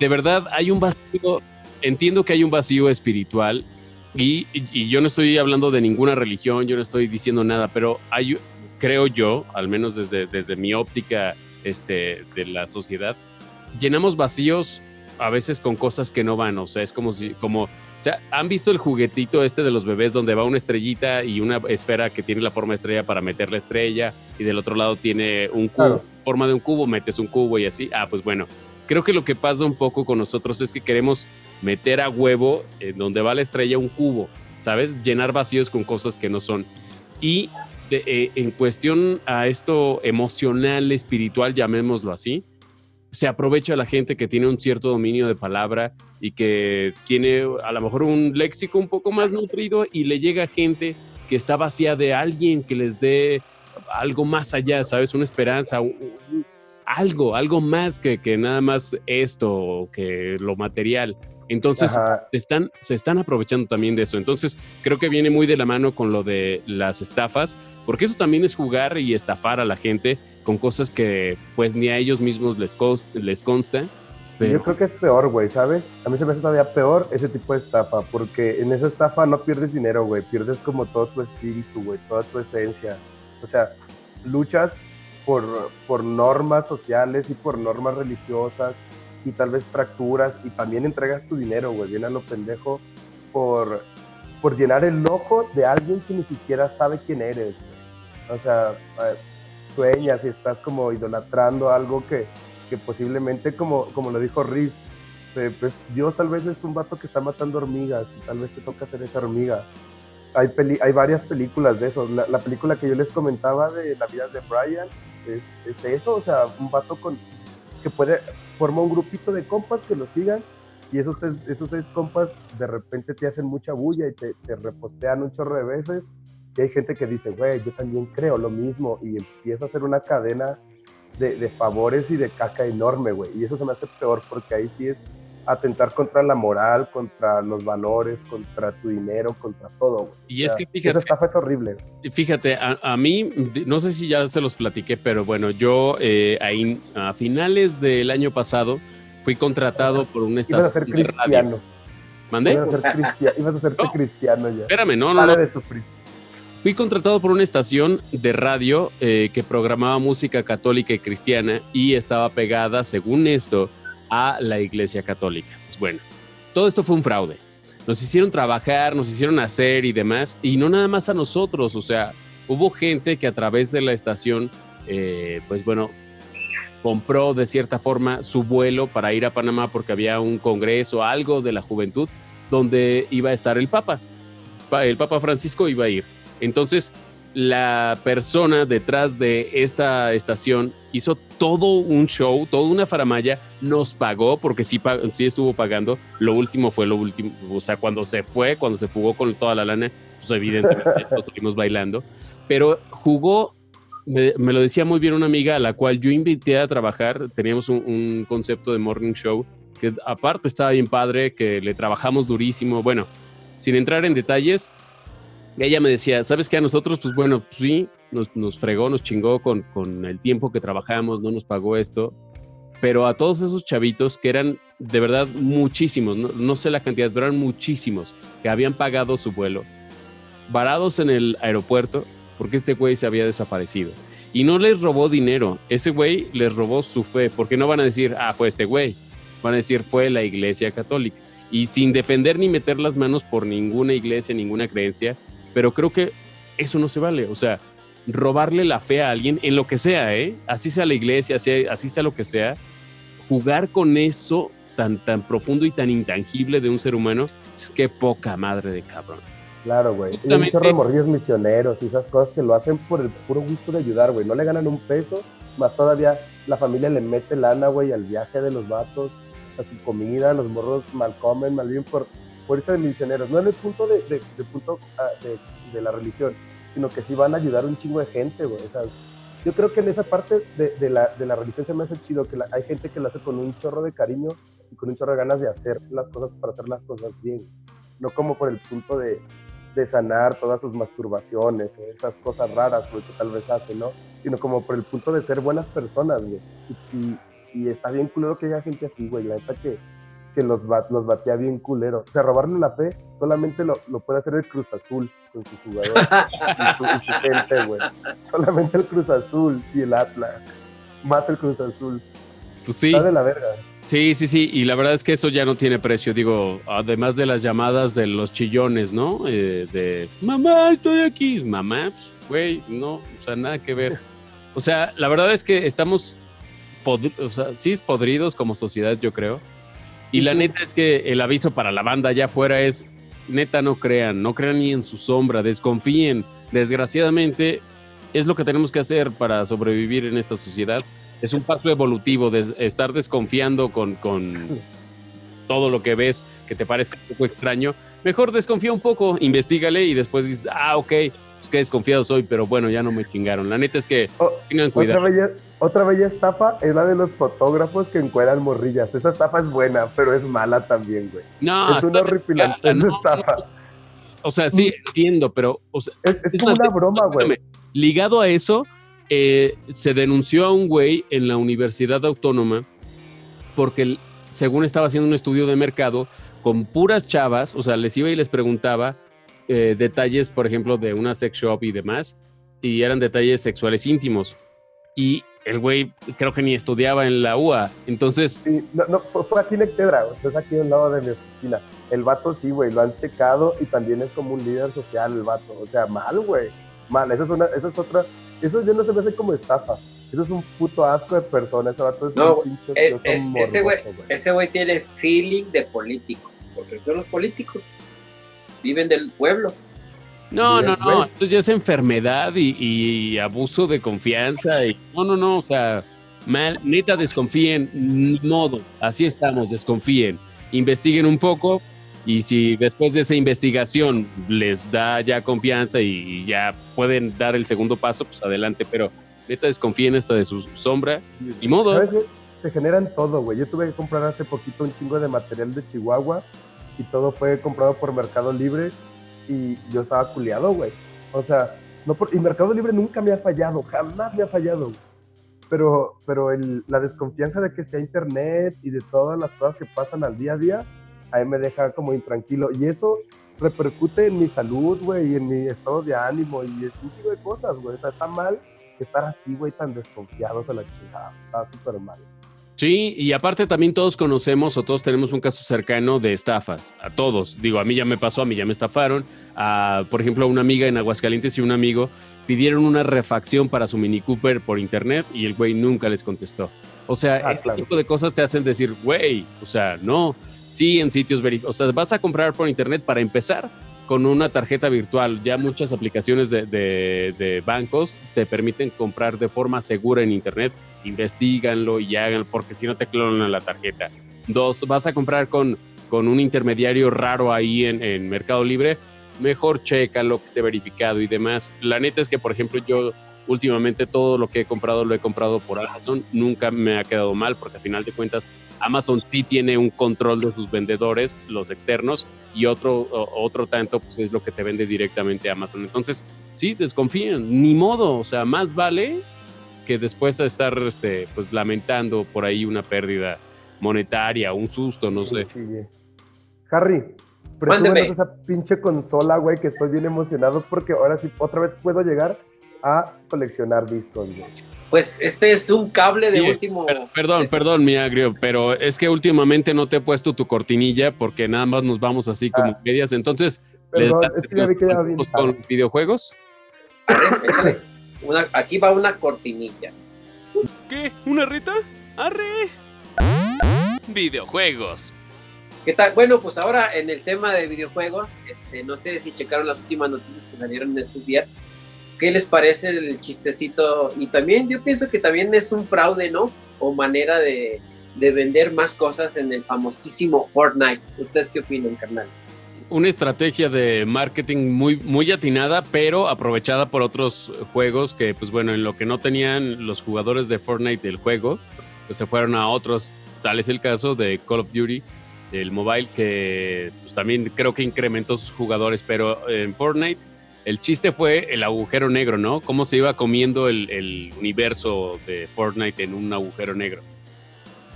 [SPEAKER 1] de verdad hay un vacío, entiendo que hay un vacío espiritual y, y, yo no estoy hablando de ninguna religión, yo no estoy diciendo nada, pero hay, creo yo, al menos desde, desde mi óptica este, de la sociedad, llenamos vacíos a veces con cosas que no van, o sea, es como si, como, o sea, ¿han visto el juguetito este de los bebés donde va una estrellita y una esfera que tiene la forma de estrella para meter la estrella y del otro lado tiene un cubo, claro. forma de un cubo, metes un cubo y así? Ah, pues bueno, creo que lo que pasa un poco con nosotros es que queremos meter a huevo en donde va la estrella un cubo, ¿sabes? Llenar vacíos con cosas que no son. Y eh, en cuestión a esto emocional, espiritual, llamémoslo así, se aprovecha la gente que tiene un cierto dominio de palabra y que tiene a lo mejor un léxico un poco más nutrido y le llega gente que está vacía de alguien que les dé algo más allá, ¿sabes? Una esperanza, algo, algo más que, que nada más esto, que lo material. Entonces, se están, se están aprovechando también de eso. Entonces, creo que viene muy de la mano con lo de las estafas, porque eso también es jugar y estafar a la gente con cosas que pues ni a ellos mismos les, les consta.
[SPEAKER 3] Pero... Yo creo que es peor, güey, ¿sabes? A mí se me hace todavía peor ese tipo de estafa, porque en esa estafa no pierdes dinero, güey, pierdes como todo tu espíritu, güey, toda tu esencia. O sea, luchas por, por normas sociales y por normas religiosas y tal vez fracturas y también entregas tu dinero, güey, bien a lo pendejo por, por llenar el ojo de alguien que ni siquiera sabe quién eres. O sea, sueñas y estás como idolatrando algo que, que posiblemente, como, como lo dijo Riz, eh, pues Dios tal vez es un vato que está matando hormigas y tal vez te toca ser esa hormiga. Hay, hay varias películas de eso. La, película que yo les comentaba de la vida de Brian es, es eso, o sea, un vato con, que puede, forma un grupito de compas que lo sigan y esos, esos seis compas de repente te hacen mucha bulla y te, te repostean un chorro de veces y hay gente que dice, güey, yo también creo lo mismo y empieza a hacer una cadena de, de favores y de caca enorme, güey. Y eso se me hace peor porque ahí sí es atentar contra la moral, contra los valores, contra tu dinero, contra todo. Güey.
[SPEAKER 1] Y es que fíjate. Esa
[SPEAKER 3] estafa es horrible.
[SPEAKER 1] Fíjate, a, mí, no sé si ya se los platiqué, pero bueno, yo eh, ahí, a finales del año pasado fui contratado por una estación
[SPEAKER 3] Ibas a ser cristiano.
[SPEAKER 1] ¿Mandé?
[SPEAKER 3] Ibas a ser, cristiano, ibas a ser cristiano ya.
[SPEAKER 1] Espérame, no, no. no. De Fui contratado por una estación de radio eh, que programaba música católica y cristiana y estaba pegada, según esto, a la Iglesia Católica. Pues bueno, todo esto fue un fraude. Nos hicieron trabajar, nos hicieron hacer y demás, y no nada más a nosotros, o sea, hubo gente que a través de la estación, eh, pues bueno, compró de cierta forma su vuelo para ir a Panamá porque había un congreso, algo de la juventud, donde iba a estar el Papa. El Papa Francisco iba a ir. Entonces, la persona detrás de esta estación hizo todo un show, toda una faramaya, nos pagó, porque sí, sí estuvo pagando. Lo último fue lo último, o sea, cuando se fue, cuando se fugó con toda la lana, pues evidentemente nos estuvimos bailando. Pero jugó, me, lo decía muy bien una amiga a la cual yo invité a trabajar. Teníamos un, un concepto de morning show que aparte estaba bien padre, que le trabajamos durísimo. Bueno, sin entrar en detalles, ella me decía, ¿sabes qué? A nosotros, pues bueno, pues sí, nos, fregó, nos chingó con, con, el tiempo que trabajamos, no nos pagó esto, pero a todos esos chavitos que eran de verdad muchísimos, no, sé la cantidad, pero eran muchísimos, que habían pagado su vuelo, varados en el aeropuerto, porque este güey se había desaparecido. Y no les robó dinero, ese güey les robó su fe, porque no van a decir, ah, fue este güey, van a decir, fue la iglesia católica. Y sin defender ni meter las manos por ninguna iglesia, ninguna creencia, pero creo que eso no se vale. O sea, robarle la fe a alguien en lo que sea, ¿eh? Así sea la iglesia, así, sea lo que sea, jugar con eso tan, tan profundo y tan intangible de un ser humano, es que poca madre de cabrón.
[SPEAKER 3] Claro, güey. Hay muchos remorrillos misioneros y esas cosas que lo hacen por el puro gusto de ayudar, güey. No le ganan un peso, más todavía la familia le mete lana, güey, al viaje de los vatos, a su comida, los morros mal comen, mal bien por por eso de misioneros, no en el punto de, de, punto ah, de, de, la religión, sino que sí van a ayudar un chingo de gente, güey. O sea, yo creo que en esa parte de, la, de la religión se me hace chido, que hay gente que lo hace con un chorro de cariño y con un chorro de ganas de hacer las cosas para hacer las cosas bien. No como por el punto de, de sanar todas sus masturbaciones, esas cosas raras, güey, que tal vez hace, ¿no? Sino como por el punto de ser buenas personas, güey. Y, y, y está bien culero que haya gente así, güey. La neta que que los, los batía bien culero. O sea, robarle la fe solamente lo, lo puede hacer el Cruz Azul con sus jugadores y, su, gente, güey. Solamente el Cruz Azul y el Atlas. Más el Cruz Azul.
[SPEAKER 1] Pues sí.
[SPEAKER 3] Está de la verga.
[SPEAKER 1] Sí, sí, sí, y la verdad es que eso ya no tiene precio, digo, además de las llamadas de los chillones, ¿no? Eh, de, mamá, estoy aquí, mamá, pues, güey, no, o sea, nada que ver. O sea, la verdad es que estamos, o sea, sí es podridos como sociedad, yo creo, y la neta es que el aviso para la banda allá afuera es, neta, no crean, no crean ni en su sombra, desconfíen. desgraciadamente es lo que tenemos que hacer para sobrevivir en esta sociedad. Es un paso evolutivo de estar desconfiando con, con todo lo que ves que te parezca un poco extraño. Mejor desconfía un poco, investigale y después dices, ah, ok, pues qué desconfiado soy, pero bueno, ya no me chingaron. La neta es que tengan cuidado.
[SPEAKER 3] Otra bella, otra bella estafa es la de los fotógrafos que encueran morrillas. Esa estafa es buena, pero es mala también, güey.
[SPEAKER 1] No,
[SPEAKER 3] es una horripilante estafa.
[SPEAKER 1] O sea, sí, entiendo, pero...
[SPEAKER 3] es, es, como una broma, güey.
[SPEAKER 1] Ligado a eso, eh, se denunció a un güey en la Universidad Autónoma porque según estaba haciendo un estudio de mercado con puras chavas, o sea, les iba y les preguntaba eh, detalles, por ejemplo, de una sex shop y demás, y eran detalles sexuales íntimos. Y el güey creo que ni estudiaba en la UA, entonces...
[SPEAKER 3] Sí, no, no fue aquí en Excedra, o sea, es aquí al lado de mi oficina. El vato sí, güey, lo han checado y también es como un líder social el vato, o sea, mal, güey, mal, esa es, una, esa es otra, eso ya no se me hace como estafa, eso es un puto asco de persona, ese vato es
[SPEAKER 2] no, un pinche ese güey. ese güey tiene feeling de político, porque son los políticos, viven del pueblo.
[SPEAKER 1] No, no, no, esto ya es enfermedad y, abuso de confianza. Y, no, no, no, o sea, mal, neta desconfíen, ni modo, así estamos, desconfíen, investiguen un poco y si después de esa investigación les da ya confianza y, ya pueden dar el segundo paso, pues adelante, pero neta desconfíen hasta de su sombra, ni modo.
[SPEAKER 3] Se generan todo, güey. Yo tuve que comprar hace poquito un chingo de material de Chihuahua y todo fue comprado por Mercado Libre y yo estaba culiado, güey. O sea, no por, y Mercado Libre nunca me ha fallado, jamás me ha fallado. Pero, pero el, la desconfianza de que sea internet y de todas las cosas que pasan al día a día, ahí me deja como intranquilo. Y eso repercute en mi salud, güey, y en mi estado de ánimo y es un chingo de cosas, güey. O sea, está mal estar así, güey, tan desconfiados a la chingada. Está súper mal.
[SPEAKER 1] Sí, y aparte también todos conocemos o todos tenemos un caso cercano de estafas, a todos. Digo, a mí ya me pasó, a mí ya me estafaron. A, por ejemplo, una amiga en Aguascalientes y un amigo pidieron una refacción para su Mini Cooper por internet y el güey nunca les contestó. O sea, ah, este tipo de cosas te hacen decir, güey, o sea, no, sí en sitios verificados. O sea, vas a comprar por internet para empezar con una tarjeta virtual. Ya muchas aplicaciones de, bancos te permiten comprar de forma segura en Internet. Investíganlo y hagan, porque si no te clonan la tarjeta. Dos, vas a comprar con, un intermediario raro ahí en, en Mercado Libre. Mejor checa lo que esté verificado y demás. La neta es que, por ejemplo, yo últimamente todo lo que he comprado lo he comprado por Amazon. Nunca me ha quedado mal porque al final de cuentas Amazon sí tiene un control de sus vendedores, los externos, y otro, otro tanto pues es lo que te vende directamente Amazon. Entonces, sí, desconfíen, ni modo, o sea, más vale que después de estar este, pues, lamentando por ahí una pérdida monetaria, un susto, no sé.
[SPEAKER 3] Harry, presúmenos esa pinche consola, güey, que estoy bien emocionado porque ahora sí otra vez puedo llegar a coleccionar discos, güey.
[SPEAKER 2] Pues este es un cable de último.
[SPEAKER 1] perdón, perdón, mi agrio, pero es que últimamente no te he puesto tu cortinilla porque nada más nos vamos así como ah. medias. Entonces,
[SPEAKER 3] perdón, es que ya vi que ya bien
[SPEAKER 1] con videojuegos.
[SPEAKER 2] aquí va una cortinilla.
[SPEAKER 1] ¿Qué? ¿Una rita? ¡Arre! Videojuegos.
[SPEAKER 2] ¿Qué tal? Bueno, pues ahora en el tema de videojuegos, este, no sé si checaron las últimas noticias que salieron en estos días ¿Qué les parece el chistecito? Y también yo pienso que también es un fraude, ¿no? O manera de, vender más cosas en el famosísimo Fortnite. ¿Ustedes qué opinan, carnales?
[SPEAKER 1] Una estrategia de marketing muy, muy atinada, pero aprovechada por otros juegos que, pues bueno, en lo que no tenían los jugadores de Fortnite del juego, pues se fueron a otros. Tal es el caso de Call of Duty, el mobile, que pues, también creo que incrementó sus jugadores, pero en Fortnite el chiste fue el agujero negro, ¿no? Cómo se iba comiendo el, universo de Fortnite en un agujero negro.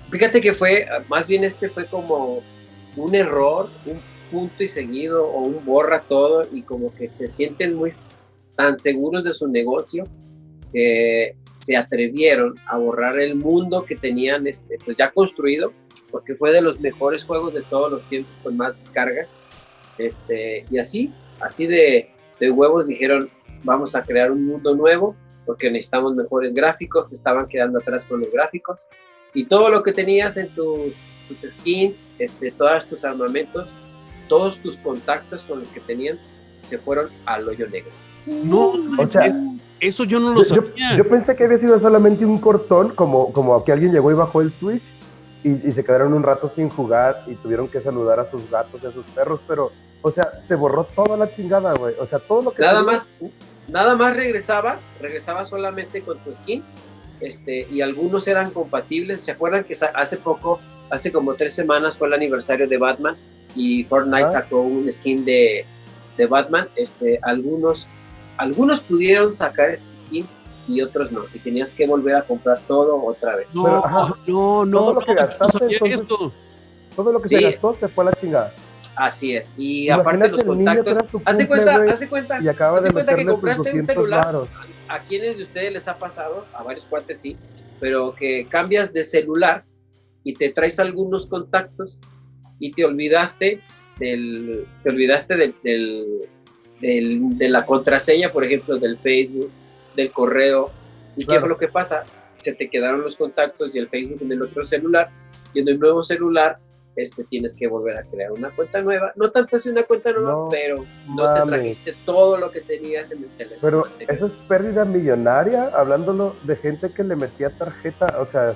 [SPEAKER 2] Fíjate que fue, más bien este fue como un error, un punto y seguido o un borra todo y como que se sienten muy tan seguros de su negocio que se atrevieron a borrar el mundo que tenían este, pues ya construido porque fue de los mejores juegos de todos los tiempos con más descargas este, y así, así de, de huevos dijeron, vamos a crear un mundo nuevo porque necesitamos mejores gráficos, estaban quedando atrás con los gráficos y todo lo que tenías en tus, skins, este, todos tus armamentos, todos tus contactos con los que tenían, se fueron al hoyo negro.
[SPEAKER 1] No, o sea, eso yo no lo sabía.
[SPEAKER 3] Yo, pensé que había sido solamente un cortón, como, como que alguien llegó y bajó el Switch y, se quedaron un rato sin jugar y tuvieron que saludar a sus gatos y a sus perros, pero, o sea, se borró toda la chingada, güey. O sea, todo lo que...
[SPEAKER 2] Nada más, nada más regresabas, regresabas solamente con tu skin, este, y algunos eran compatibles. ¿Se acuerdan que hace poco, hace como tres semanas fue el aniversario de Batman y Fortnite ah. sacó un skin de, de Batman? Este, algunos, algunos pudieron sacar ese skin y otros no. Y tenías que volver a comprar todo otra vez.
[SPEAKER 1] No, no, no.
[SPEAKER 3] Todo lo que gastaste, todo lo que se gastó te fue a la chingada.
[SPEAKER 2] Así es. Y aparte los contactos. Haz de cuenta, haz de cuenta.
[SPEAKER 3] Y acaba de, cuenta que compraste un celular.
[SPEAKER 2] ¿A quiénes de ustedes les ha pasado? A varios cuates sí. Pero que cambias de celular y te traes algunos contactos y te olvidaste del. Te olvidaste del, del, de la contraseña, por ejemplo, del Facebook del correo. ¿Y qué es lo que pasa? Se te quedaron los contactos y el Facebook en el otro celular. Y en el nuevo celular este, tienes que volver a crear una cuenta nueva. No tanto es una cuenta nueva, pero no te trajiste todo lo que tenías en el teléfono.
[SPEAKER 3] Pero eso es pérdida millonaria, hablándolo de gente que le metía tarjeta. O sea,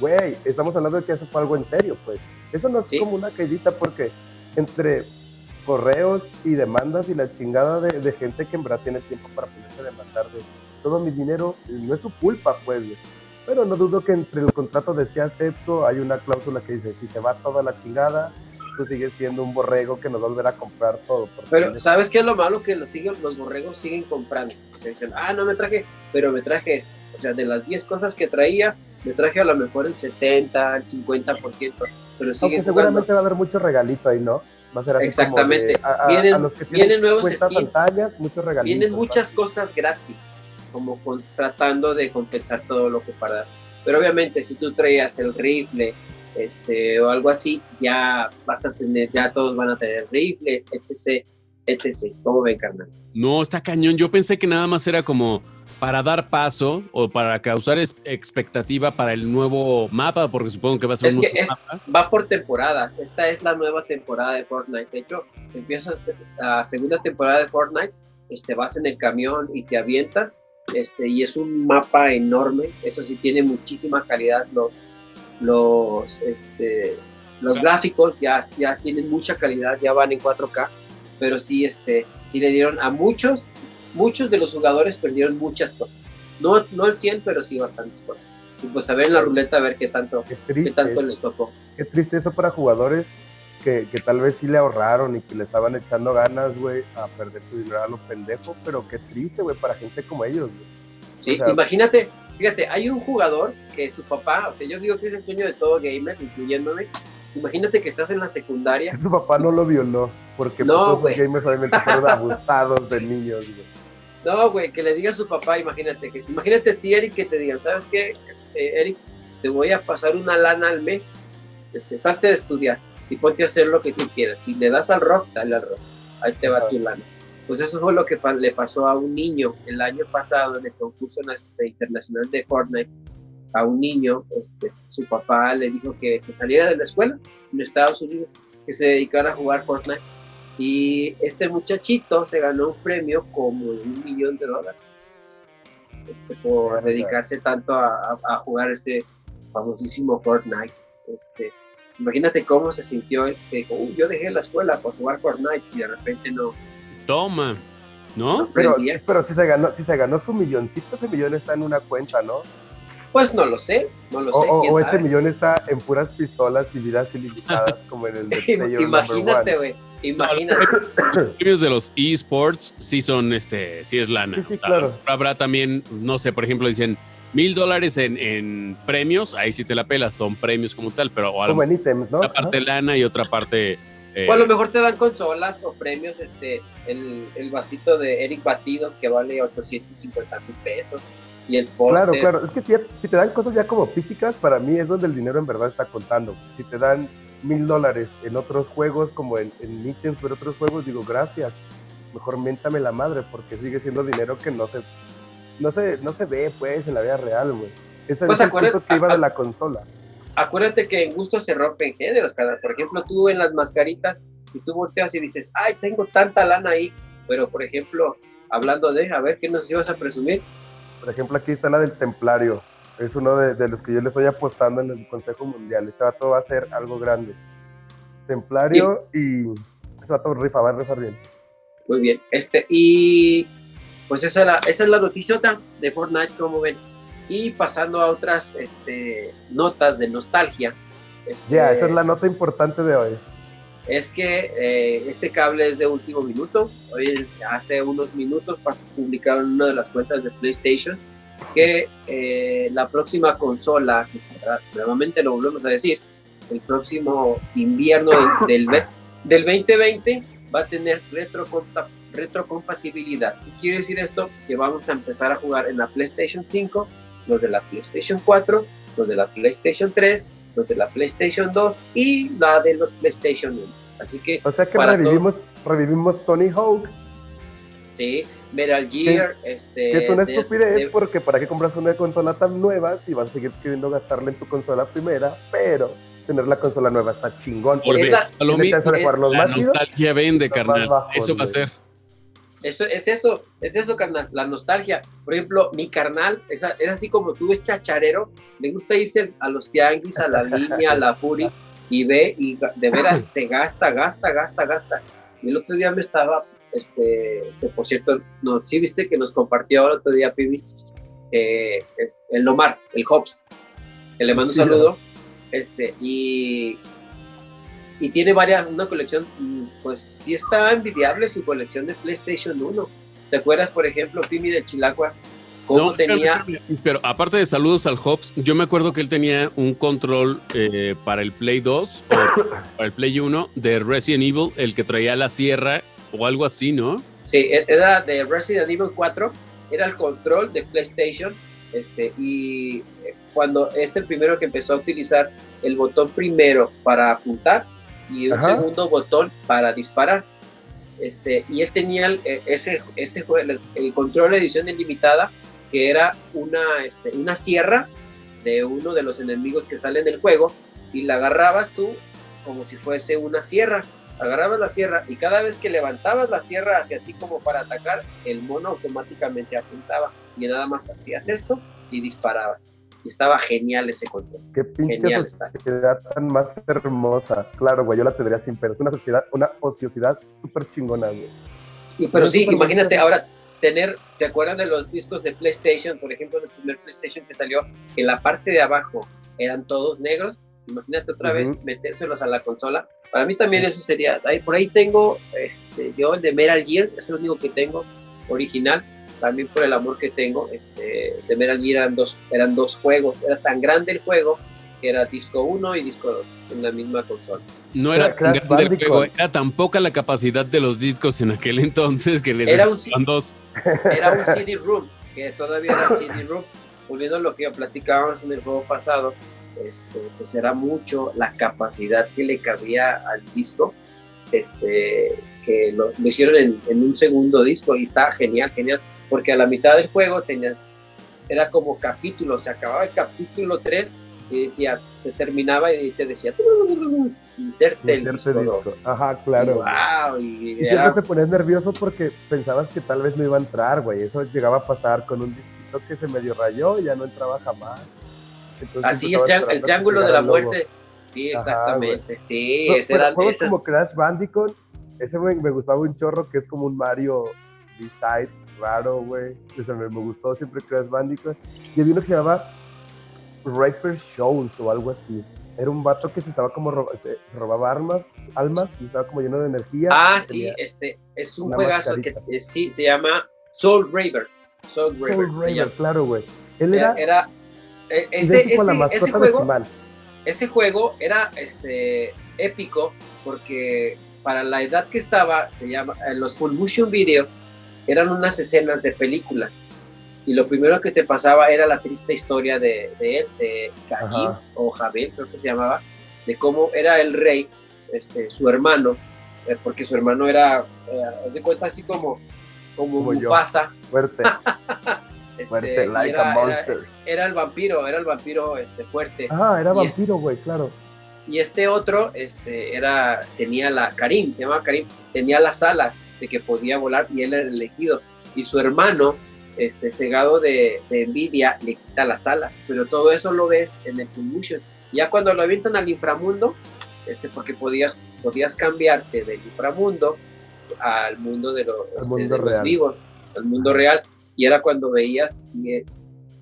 [SPEAKER 3] güey, estamos hablando de que eso fue algo en serio, pues. Eso no es como una caidita porque entre correos y demandas y la chingada de, gente que en verdad tiene tiempo para ponerse a demandar de todo mi dinero, no es su culpa, pues. Pero no dudo que entre el contrato decía acepto, hay una cláusula que dice, si se va toda la chingada, tú sigues siendo un borrego que nos volverá a comprar todo.
[SPEAKER 2] Pero, ¿sabes qué es lo malo? Que los, siguen, los borregos siguen comprando. se dicen, ah, no me traje, pero me traje esto. O sea, de las 10 cosas que traía, me traje a lo mejor el 60, el 50%, pero sigue
[SPEAKER 3] seguramente va a haber mucho regalito ahí, ¿no? Va a ser así
[SPEAKER 2] Exactamente. vienen, vienen nuevos skins,
[SPEAKER 3] muchos regalitos.
[SPEAKER 2] Vienen muchas cosas gratis, como tratando de compensar todo lo que pagas. Pero obviamente, si tú traías el rifle, este, o algo así, ya vas a tener, ya todos van a tener rifle, etc, etc. ¿Cómo ven, carnal?
[SPEAKER 1] No, está cañón. Yo pensé que nada más era como para dar paso o para causar expectativa para el nuevo mapa, porque supongo que va a ser
[SPEAKER 2] es que Va por temporadas. Esta es la nueva temporada de Fortnite. De hecho, empiezas la segunda temporada de Fortnite, este, vas en el camión y te avientas, este, y es un mapa enorme. Eso sí tiene muchísima calidad. Los, los, este, los gráficos ya, ya tienen mucha calidad, ya van en 4K, pero sí, este, sí le dieron a muchos muchos de los jugadores perdieron muchas cosas. No, no el 100, pero sí bastantes cosas. Y pues a ver en la ruleta a ver qué tanto, qué, tanto les tocó.
[SPEAKER 3] Qué triste eso para jugadores que, que, tal vez sí le ahorraron y que le estaban echando ganas, güey, a perder su dinero a los pendejos, pero qué triste, güey, para gente como ellos, güey.
[SPEAKER 2] Sí, imagínate, fíjate, hay un jugador que su papá, o sea, yo digo que es el dueño de todo gamer, incluyéndome, imagínate que estás en la secundaria.
[SPEAKER 3] Su papá no lo violó, porque no, pues, los gamers obviamente fueron abusados de niños, güey.
[SPEAKER 2] No, güey, que le diga a su papá, imagínate, que, imagínate a ti, Eric, que te digan, ¿sabes qué, eh, Eric? Te voy a pasar una lana al mes, este, salte de estudiar y ponte a hacer lo que tú quieras. Si le das al rock, dale al rock, ahí te va tu lana. Pues eso fue lo que le pasó a un niño el año pasado en el concurso internacional de Fortnite. A un niño, este, su papá le dijo que se saliera de la escuela en Estados Unidos, que se dedicara a jugar Fortnite y este muchachito se ganó un premio como de un millón de dólares este, por dedicarse tanto a, jugar este famosísimo Fortnite. Este, imagínate cómo se sintió que yo dejé la escuela por jugar Fortnite y de repente no.
[SPEAKER 1] Toma, ¿no?
[SPEAKER 3] pero, pero si se ganó, si se ganó su milloncito, ese millón está en una cuenta, ¿no?
[SPEAKER 2] Pues no lo sé, no lo
[SPEAKER 3] sé.
[SPEAKER 2] O,
[SPEAKER 3] este millón está en puras pistolas y vidas ilimitadas como en el
[SPEAKER 2] de Imagínate, güey. Imagínate.
[SPEAKER 1] Los premios de los esports sí son, este, sí es lana.
[SPEAKER 3] Sí, claro.
[SPEAKER 1] Habrá también, no sé, por ejemplo, dicen mil dólares en, premios, ahí sí te la pelas, son premios como tal, pero
[SPEAKER 3] como en ítems, ¿no?
[SPEAKER 1] Una parte lana y otra parte.
[SPEAKER 2] Eh, a lo mejor te dan consolas o premios, este, el, el vasito de Eric Batidos que vale 850 mil pesos. Y el
[SPEAKER 3] Claro, claro. Es que si, si te dan cosas ya como físicas, para mí es donde el dinero en verdad está contando. Si te dan mil dólares en otros juegos, como en, en ítems, pero otros juegos, digo, gracias. Mejor méntame la madre, porque sigue siendo dinero que no se, no se, no se ve, pues, en la vida real, güey. Ese pues es el que iba de la consola.
[SPEAKER 2] Acuérdate que en gusto se rompen géneros, cada. Por ejemplo, tú en las mascaritas, y tú volteas y dices, ay, tengo tanta lana ahí, Pero, por ejemplo, hablando de, a ver, ¿qué nos ibas a presumir?
[SPEAKER 3] Por ejemplo, aquí está la del Templario. Es uno de, los que yo le estoy apostando en el Consejo Mundial. Este vato va a ser algo grande. Templario y, ese vato rifa, va a rifar bien.
[SPEAKER 2] Muy bien. Este, y pues esa, es la, esa es la noticiota de Fortnite, como ven. Y pasando a otras este, notas de nostalgia.
[SPEAKER 3] Este, ya, esa es la nota importante de hoy.
[SPEAKER 2] Es que eh, este cable es de último minuto. Hoy, hace unos minutos, publicaron una de las cuentas de PlayStation que eh, la próxima consola, que será, nuevamente lo volvemos a decir, el próximo invierno del, del 2020 va a tener retrocompatibilidad. ¿Qué quiere decir esto? Que vamos a empezar a jugar en la PlayStation 5, los de la PlayStation 4, los de la PlayStation 3, los de la PlayStation 2 y la de los PlayStation 1. Así que...
[SPEAKER 3] O sea que revivimos, revivimos Tony Hawk.
[SPEAKER 2] Sí, Metal Gear. Este,
[SPEAKER 3] que es una estupidez porque para qué compras una consola tan nueva si vas a seguir queriendo gastarle en tu consola primera, pero tener la consola nueva está chingón.
[SPEAKER 1] Porque a lo mismo, la nostalgia vende, carnal. Eso va a ser.
[SPEAKER 2] Eso, es eso, es eso, carnal, la nostalgia. Por ejemplo, mi carnal es, es así como tú, es chacharero, le gusta irse a los tianguis, a la línea, a la Fury, y ve, y de veras se gasta, gasta, gasta, gasta. Y el otro día me estaba, este, que por cierto, no, sí viste que nos compartió el otro día, Pibi, eh, el Lomar, el Hobbs, que le mando un saludo, este, y y tiene varias, una colección, mm, pues sí está envidiable su colección de PlayStation 1. ¿Te acuerdas, por ejemplo, Pimi de Chilacuas? ¿Cómo tenía?
[SPEAKER 1] Pero, aparte de saludos al Hobbs, yo me acuerdo que él tenía un control eh, para el Play 2 o para el Play 1 de Resident Evil, el que traía la sierra o algo así, ¿no?
[SPEAKER 2] Sí, e-, era de Resident Evil 4, era el control de PlayStation este, y eh, cuando es el primero que empezó a utilizar el botón primero para apuntar, y un segundo botón para disparar. Este, y él tenía el, e, ese, ese el, el control de edición ilimitada, que era una, este, una sierra de uno de los enemigos que sale en el juego, y la agarrabas tú como si fuese una sierra. Agarrabas la sierra y cada vez que levantabas la sierra hacia ti como para atacar, el mono automáticamente apuntaba y nada más hacías esto y disparabas estaba genial ese control.
[SPEAKER 3] Qué pinche sociedad tan más hermosa. Claro, güey, yo la tendría sin pero. Es una sociedad, una ociosidad súper chingona, güey.
[SPEAKER 2] Y, pero sí, imagínate ahora tener, ¿se acuerdan de los discos de PlayStation? Por ejemplo, el primer PlayStation que salió, en la parte de abajo eran todos negros. Imagínate otra vez metérselos a la consola. Para mí también eso sería. Ahí, por ahí tengo, este, yo el de Metal Gear, es el único que tengo original también por el amor que tengo, este, de Metal Gear eran dos, eran dos juegos, era tan grande el juego que era disco 1 y disco 2 en la misma consola.
[SPEAKER 1] No era tan grande el juego, era tan poca la capacidad de los discos en aquel entonces que necesitaban dos.
[SPEAKER 2] Era un CD room, que todavía era CD room. Volviendo a lo que platicábamos en el juego pasado, este, pues era mucho la capacidad que le cabía al disco este, que lo, hicieron en, en, un segundo disco y está genial, genial porque a la mitad del juego tenías, era como capítulo, se acababa el capítulo 3 y decía, se terminaba y te decía, inserte el disco
[SPEAKER 3] Ajá, claro. Y, siempre te ponías nervioso porque pensabas que tal vez no iba a entrar, güey. Eso llegaba a pasar con un disquito que se medio rayó y ya no entraba jamás.
[SPEAKER 2] Así es, el triángulo de la muerte. Sí, exactamente. sí, ese era.
[SPEAKER 3] Juegos como Crash Bandicoot, ese me, me gustaba un chorro que es como un Mario B-Side raro, güey. me, me, gustó siempre Crash Bandicoot. Y había uno que se llamaba Raper Shows o algo así. Era un vato que se estaba como se, robaba armas, almas y estaba como lleno de energía.
[SPEAKER 2] Ah, sí, este es un juegazo que sí se llama Soul Raver. Soul Raver, Soul
[SPEAKER 3] claro, güey. Él era,
[SPEAKER 2] era, eh, este, ese, ese, juego, ese juego era este épico porque para la edad que estaba se llama en los full motion video eran unas escenas de películas. Y lo primero que te pasaba era la triste historia de, de él, de Caín o Javier, creo que se llamaba, de cómo era el rey, este, su hermano, eh, porque su hermano era, eh, haz de cuenta, así como, como, Mufasa.
[SPEAKER 3] Fuerte.
[SPEAKER 2] este, fuerte, like era, a monster. Era, el vampiro, era el vampiro este, fuerte.
[SPEAKER 3] Ah, era vampiro, güey, claro.
[SPEAKER 2] Y este otro, este, era, tenía la, Karim, se llamaba Karim, tenía las alas de que podía volar y él era el elegido. Y su hermano, este, cegado de, de envidia, le quita las alas. Pero todo eso lo ves en el Full Motion. Ya cuando lo avientan al inframundo, este, porque podías, podías cambiarte del inframundo al mundo de, los, este,
[SPEAKER 3] mundo
[SPEAKER 2] de los vivos, al mundo real. Y era cuando veías, y, eh,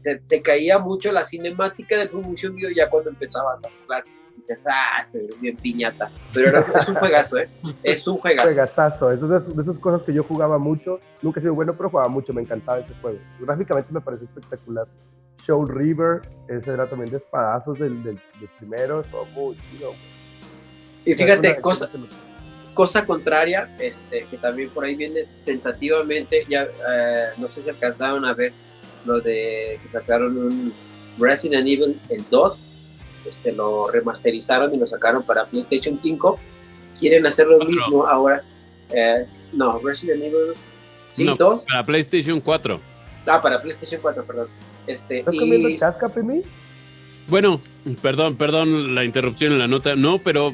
[SPEAKER 2] se, se caía mucho la cinemática del Full Motion Video ya cuando empezabas a jugar. Dices, ah, se ve bien piñata. Pero era, es un juegazo, ¿eh? Es un juegazo.
[SPEAKER 3] Juegazazo, es de, esas- de esas cosas que yo jugaba mucho. Nunca he sido bueno, pero jugaba mucho. Me encantaba ese juego. Gráficamente me parece espectacular. Show River, ese era también de espadazos del, del, del primero. Todo muy chido.
[SPEAKER 2] Y fíjate, cosa, cosa contraria, este, que también por ahí viene tentativamente, ya eh, no sé si alcanzaron a ver lo de que sacaron un Resident Evil el 2, este, lo remasterizaron y lo sacaron para PlayStation 5. Quieren hacer lo mismo ahora. eh, no, Resident Evil sí,
[SPEAKER 1] No.
[SPEAKER 2] 2.
[SPEAKER 1] Para PlayStation 4.
[SPEAKER 2] Ah, para PlayStation 4, perdón. Este,
[SPEAKER 3] ¿Estás comiendo
[SPEAKER 2] y
[SPEAKER 3] casca, Pimi?
[SPEAKER 1] Bueno, perdón, perdón la interrupción en la nota. No, pero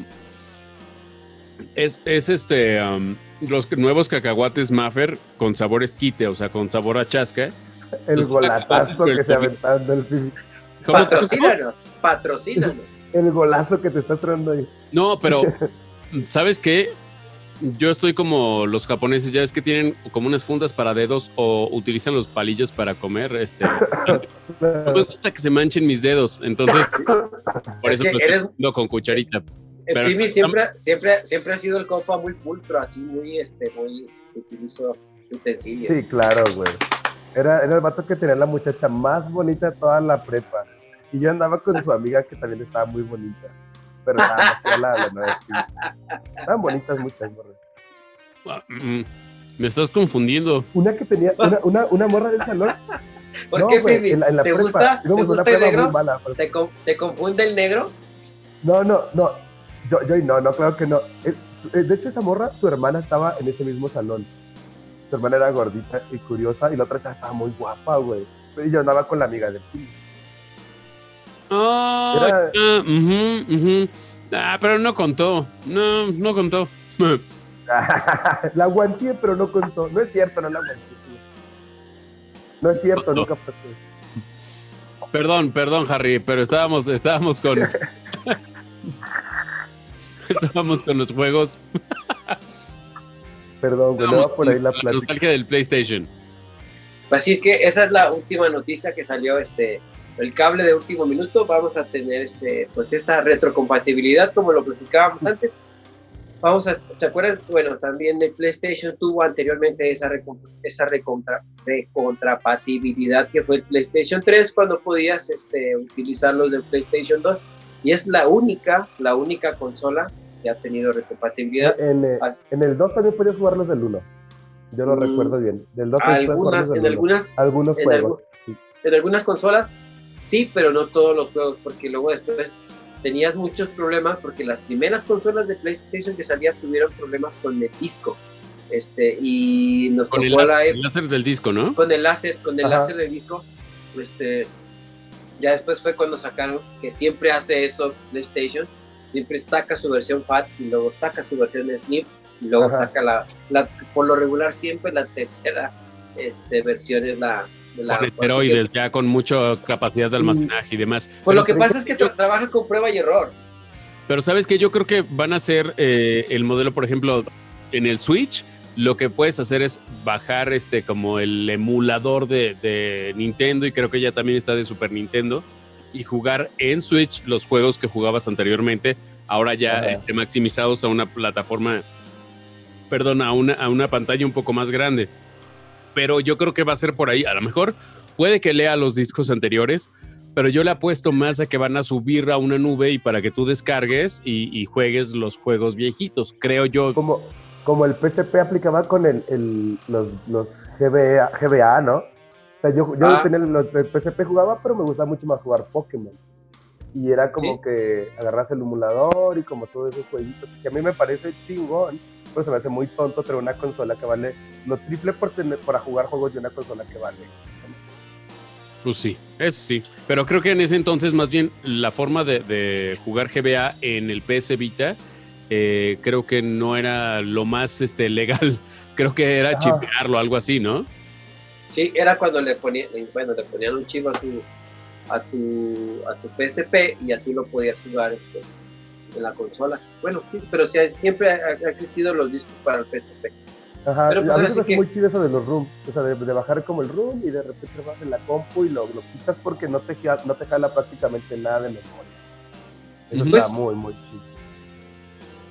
[SPEAKER 1] es, es este um, los nuevos cacahuates Maffer con sabor esquite, o sea, con sabor a chasca.
[SPEAKER 3] El
[SPEAKER 1] Los
[SPEAKER 3] golazazo que
[SPEAKER 1] del
[SPEAKER 3] se
[SPEAKER 1] COVID.
[SPEAKER 3] aventando el Pimi.
[SPEAKER 1] ¿Cómo-
[SPEAKER 2] patrocínanos, patrocínanos.
[SPEAKER 3] El golazo que te estás trayendo ahí.
[SPEAKER 1] No, pero ¿sabes qué? Yo estoy como los japoneses, ya ves que tienen como unas fundas para dedos o utilizan los palillos para comer. Este, no me gusta que se manchen mis dedos, entonces por
[SPEAKER 2] Es
[SPEAKER 1] eso
[SPEAKER 2] que
[SPEAKER 1] lo estoy
[SPEAKER 2] eres-
[SPEAKER 1] haciendo con cucharita.
[SPEAKER 2] El
[SPEAKER 1] Pero-
[SPEAKER 2] Pimi siempre, siempre, siempre ha sido el compa muy pulcro, así muy, este, muy, utilizo utensilios.
[SPEAKER 3] Sí, claro, güey. Era, era el vato que tenía la muchacha más bonita de toda la prepa. Y yo andaba con su amiga que también estaba muy bonita. Pero nada, era la, la nueva. Estaban bonitas muchas, morras.
[SPEAKER 1] Ah, mm, Me estás confundiendo.
[SPEAKER 3] Una que tenía, una, una, una morra del salón.
[SPEAKER 2] ¿Por
[SPEAKER 3] no,
[SPEAKER 2] qué,
[SPEAKER 3] güey, en la, en la
[SPEAKER 2] ¿Te
[SPEAKER 3] prepa.
[SPEAKER 2] gusta, ¿te
[SPEAKER 3] íbamos
[SPEAKER 2] gusta el negro?
[SPEAKER 3] mala, pero-
[SPEAKER 2] ¿Te, con- ¿Te confunde el negro?
[SPEAKER 3] No, no, no. Yo, yo no, no, claro que no. Eh, eh, De hecho, esa morra, su hermana estaba en ese mismo salón. Su hermana era gordita y curiosa, y la otra chava estaba muy guapa, güey. Y yo andaba con la amiga de Pimi.
[SPEAKER 1] Ah,
[SPEAKER 3] Era-
[SPEAKER 1] ah. Ah, pero no contó. No, no contó.
[SPEAKER 3] la aguanté, pero no contó. No es cierto, no la aguanté. sí. No es cierto,
[SPEAKER 1] No.
[SPEAKER 3] nunca pasó.
[SPEAKER 1] Perdón, perdón, Harry, pero estábamos, estábamos con. estábamos con los juegos.
[SPEAKER 3] Perdón, güey, no por ahí
[SPEAKER 1] con
[SPEAKER 3] la
[SPEAKER 1] la
[SPEAKER 3] plática.
[SPEAKER 1] nostalgia del PlayStation.
[SPEAKER 2] Así que esa es la última noticia que salió, este, el cable de último minuto. Vamos a tener, este, pues esa retrocompatibilidad como lo platicábamos antes. Vamos a, ¿se acuerdan? Bueno, también el PlayStation tuvo anteriormente esa, esa recontra, recontrapatibilidad que fue el PlayStation 3 cuando podías este, utilizar los del PlayStation 2 y es la única, la única consola que ha tenido retrocompatibilidad.
[SPEAKER 3] En, eh,
[SPEAKER 2] Ah.
[SPEAKER 3] en el 2 también podías jugar los del 1. Yo lo
[SPEAKER 2] Mm.
[SPEAKER 3] recuerdo bien. Del 2 también podías jugar
[SPEAKER 2] Algunas, en
[SPEAKER 3] del 1.
[SPEAKER 2] algunas,
[SPEAKER 3] Algunos
[SPEAKER 2] en
[SPEAKER 3] juegos. sí.
[SPEAKER 2] en algunas consolas sí, pero no todos los juegos, porque luego después tenías muchos problemas, porque las primeras consolas de PlayStation que salían tuvieron problemas con el disco. Este, y nos
[SPEAKER 1] Con el
[SPEAKER 2] tocó la
[SPEAKER 1] láser,
[SPEAKER 2] ep-
[SPEAKER 1] el láser del disco, ¿no?
[SPEAKER 2] con el láser, con el
[SPEAKER 3] Ajá.
[SPEAKER 2] láser de disco, este, ya después fue cuando sacaron, que siempre hace eso PlayStation, siempre saca su versión FAT y luego saca su versión de Slim y luego
[SPEAKER 3] Ajá.
[SPEAKER 2] saca la, la, por lo regular siempre la tercera este, versión es la... la
[SPEAKER 1] Con esteroides, ya con mucha capacidad de almacenaje y demás.
[SPEAKER 2] Pues lo que pasa es que tra- trabaja con prueba y error.
[SPEAKER 1] Pero sabes que yo creo que van a ser eh, el modelo, por ejemplo, en el Switch, lo que puedes hacer es bajar este como el emulador de, de Nintendo y creo que ya también está de Super Nintendo y jugar en Switch los juegos que jugabas anteriormente, ahora ya este, maximizados a una plataforma, perdón, a una, a una pantalla un poco más grande. Pero yo creo que va a ser por ahí, a lo mejor puede que lea los discos anteriores, pero yo le apuesto más a que van a subir a una nube y para que tú descargues y, y juegues los juegos viejitos, creo yo.
[SPEAKER 3] Como, como el PSP aplicaba con el, el- los, los GBA, GBA, ¿no? O sea, yo, yo
[SPEAKER 2] Ah.
[SPEAKER 3] tenía los el PSP jugaba, pero me gustaba mucho más jugar Pokémon. Y era como
[SPEAKER 2] Sí.
[SPEAKER 3] que agarras el emulador y como todos esos jueguitos, que a mí me parece chingón, pero se me hace muy tonto tener una consola que vale lo triple por tener, para jugar juegos de una consola que vale.
[SPEAKER 1] Pues sí, eso sí. Pero creo que en ese entonces, más bien, la forma de, jugar GBA en el PS Vita, eh, creo que no era lo más este, legal. Creo que era chipearlo, algo así, ¿no?
[SPEAKER 2] Sí, era cuando le ponían, bueno, le ponían un chip a tu, a tu, a tu PSP y a ti lo podías jugar este, en la consola. Bueno, pero sí, siempre ha, existido los discos para el PSP.
[SPEAKER 3] Ajá, pero pues a veces es muy chido eso de los rooms, o sea, de, bajar como el room y de repente vas en la compu y lo, lo quitas porque no te, no te jala prácticamente nada de memoria. Eso está pues muy, muy chido.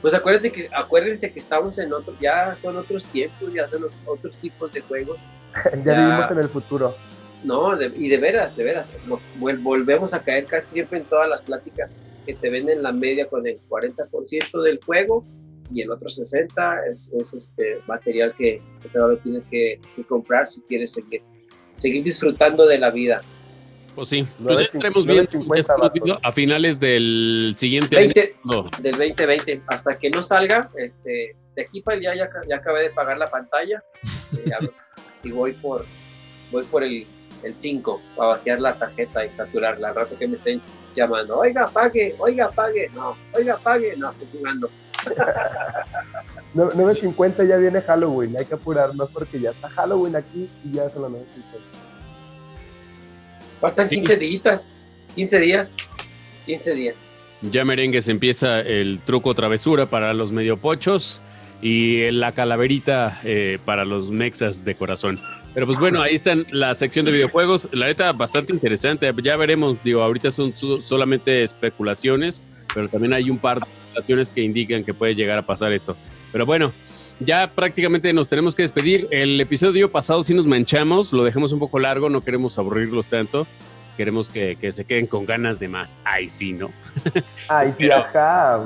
[SPEAKER 2] Pues acuérdense que, acuérdense que estamos en otro, ya son otros tiempos, ya son otros tipos de juegos.
[SPEAKER 3] ya, vivimos en el futuro.
[SPEAKER 2] No, y de veras, de veras, volvemos a caer casi siempre en todas las pláticas que te venden la media con el 40% del juego y el otro 60 es, es este material que, que todavía tienes que, comprar si quieres seguir, seguir disfrutando de la vida.
[SPEAKER 1] Pues sí, pues ya estaremos viendo, a finales del siguiente
[SPEAKER 2] 20, año. Del 2020, hasta que no salga, este, de aquí para allá ya, ya acabé de pagar la pantalla eh, y voy por, voy por el, el 5 para vaciar la tarjeta y saturarla al rato que me estén llamando, oiga, pague, oiga, pague, no, oiga, pague, no, estoy jugando.
[SPEAKER 3] 9.50 ya viene Halloween, hay que apurarnos porque ya está Halloween aquí y ya son las 9.50.
[SPEAKER 2] Faltan 15 días, 15 días, 15 días.
[SPEAKER 1] Ya merengues empieza el truco travesura para los medio pochos y la calaverita eh, para los mexas de corazón. Pero pues bueno, ahí está la sección de videojuegos. La neta, bastante interesante. Ya veremos, digo, ahorita son solamente especulaciones, pero también hay un par de especulaciones que indican que puede llegar a pasar esto. Pero bueno, ya prácticamente nos tenemos que despedir. El episodio pasado sí nos manchamos, lo dejamos un poco largo, no queremos aburrirlos tanto. Queremos que, se queden con ganas de más. Ay, sí, ¿no?
[SPEAKER 3] Ay, sí, ajá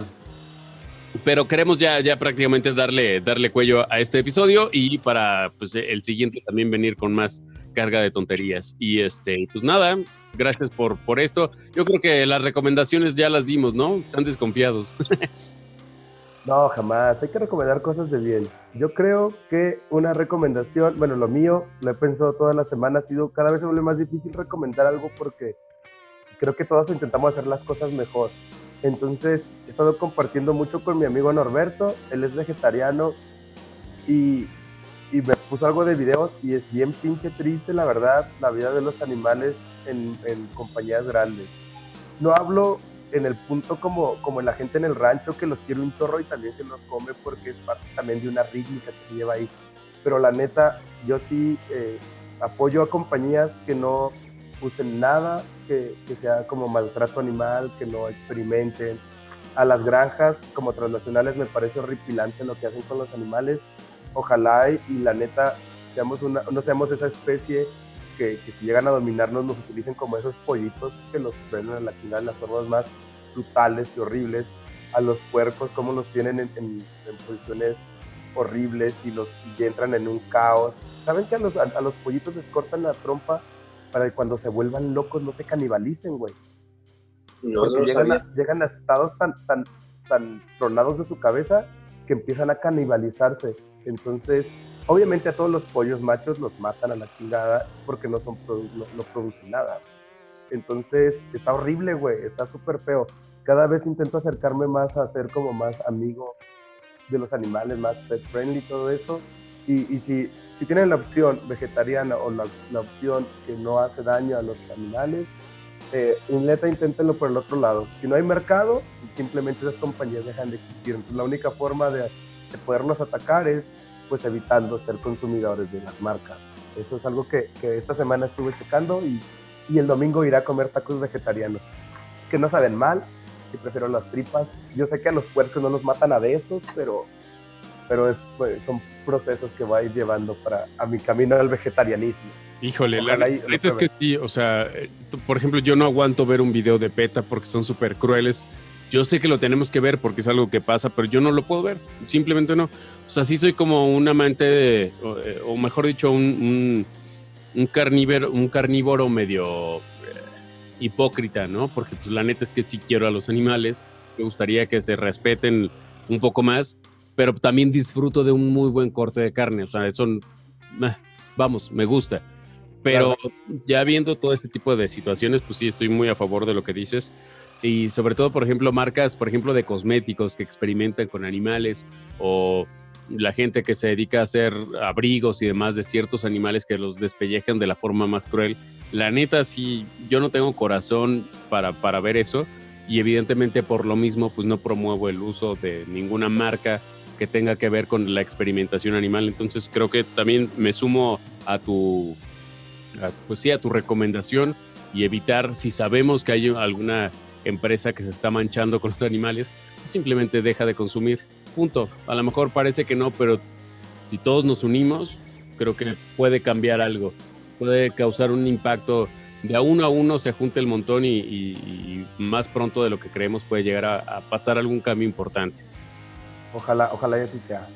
[SPEAKER 1] pero queremos ya, ya prácticamente darle, darle cuello a este episodio y para pues, el siguiente también venir con más carga de tonterías. Y este, pues nada, gracias por, por esto. Yo creo que las recomendaciones ya las dimos, ¿no? Están desconfiados.
[SPEAKER 3] No, jamás. Hay que recomendar cosas de bien. Yo creo que una recomendación, bueno, lo mío, lo he pensado toda la semana, ha sido cada vez se vuelve más difícil recomendar algo porque creo que todos intentamos hacer las cosas mejor. Entonces, he estado compartiendo mucho con mi amigo Norberto, él es vegetariano y, me puso algo de videos y es bien pinche triste, la verdad, la vida de los animales en, compañías grandes. No hablo en el punto como, como la gente en el rancho que los quiere un chorro y también se los come porque es parte también de una rítmica que se lleva ahí. Pero la neta, yo sí eh, apoyo a compañías que no usen nada que, sea como maltrato animal, que no experimenten. A las granjas como transnacionales me parece horripilante lo que hacen con los animales. Ojalá y, la neta seamos una, no seamos esa especie que, si llegan a dominarnos nos utilicen como esos pollitos que los prenden en la chingada en las formas más brutales y horribles. A los puercos, como los tienen en, posiciones horribles y los y entran en un caos. ¿Saben que a los, a los pollitos les cortan la trompa para que cuando se vuelvan locos no se canibalicen, güey. No, Porque llegan, a, llegan, a, estados tan, tan, tan tronados de su cabeza que empiezan a canibalizarse. Entonces, obviamente a todos los pollos machos los matan a la chingada porque no, son no, producen nada. Entonces, está horrible, güey, está súper feo. Cada vez intento acercarme más a ser como más amigo de los animales, más pet friendly todo eso. Y, si, si, tienen la opción vegetariana o la, la, opción que no hace daño a los animales, eh, neta inténtenlo por el otro lado. Si no hay mercado, simplemente esas compañías dejan de existir. Entonces la única forma de, de poderlos atacar es pues evitando ser consumidores de las marcas. Eso es algo que, que esta semana estuve checando y, y, el domingo iré a comer tacos vegetarianos, que no saben mal, que prefiero las tripas. Yo sé que a los puercos no los matan a besos, pero pero es, pues, son procesos que voy a ir llevando para, a mi camino al vegetarianismo.
[SPEAKER 1] Híjole, la neta es que sí, o sea, eh, por ejemplo, yo no aguanto ver un video de PETA porque son súper crueles. Yo sé que lo tenemos que ver porque es algo que pasa, pero yo no lo puedo ver, simplemente no. O sea, sí soy como un amante, de, o, eh, mejor dicho, un, un, carnívoro, un carnívoro medio eh, hipócrita, ¿no? Porque pues la neta es que sí quiero a los animales, me gustaría que se respeten un poco más, pero también disfruto de un muy buen corte de carne. O sea, eso, vamos, me gusta. Pero ya viendo todo este tipo de situaciones, pues sí, estoy muy a favor de lo que dices. Y sobre todo, por ejemplo, marcas, por ejemplo, de cosméticos que experimentan con animales o la gente que se dedica a hacer abrigos y demás de ciertos animales que los despellejan de la forma más cruel. La neta, sí, yo no tengo corazón para, para ver eso y evidentemente por lo mismo, pues no promuevo el uso de ninguna marca que tenga que ver con la experimentación animal. Entonces creo que también me sumo a tu, pues sí, a tu recomendación y evitar, si sabemos que hay alguna empresa que se está manchando con los animales, pues simplemente deja de consumir. Punto. A lo mejor parece que no, pero si todos nos unimos, creo que puede cambiar algo. Puede causar un impacto de a uno a uno se junta el montón y, más pronto de lo que creemos puede llegar a, pasar algún cambio importante.
[SPEAKER 3] Ojalá, ojalá y así sea.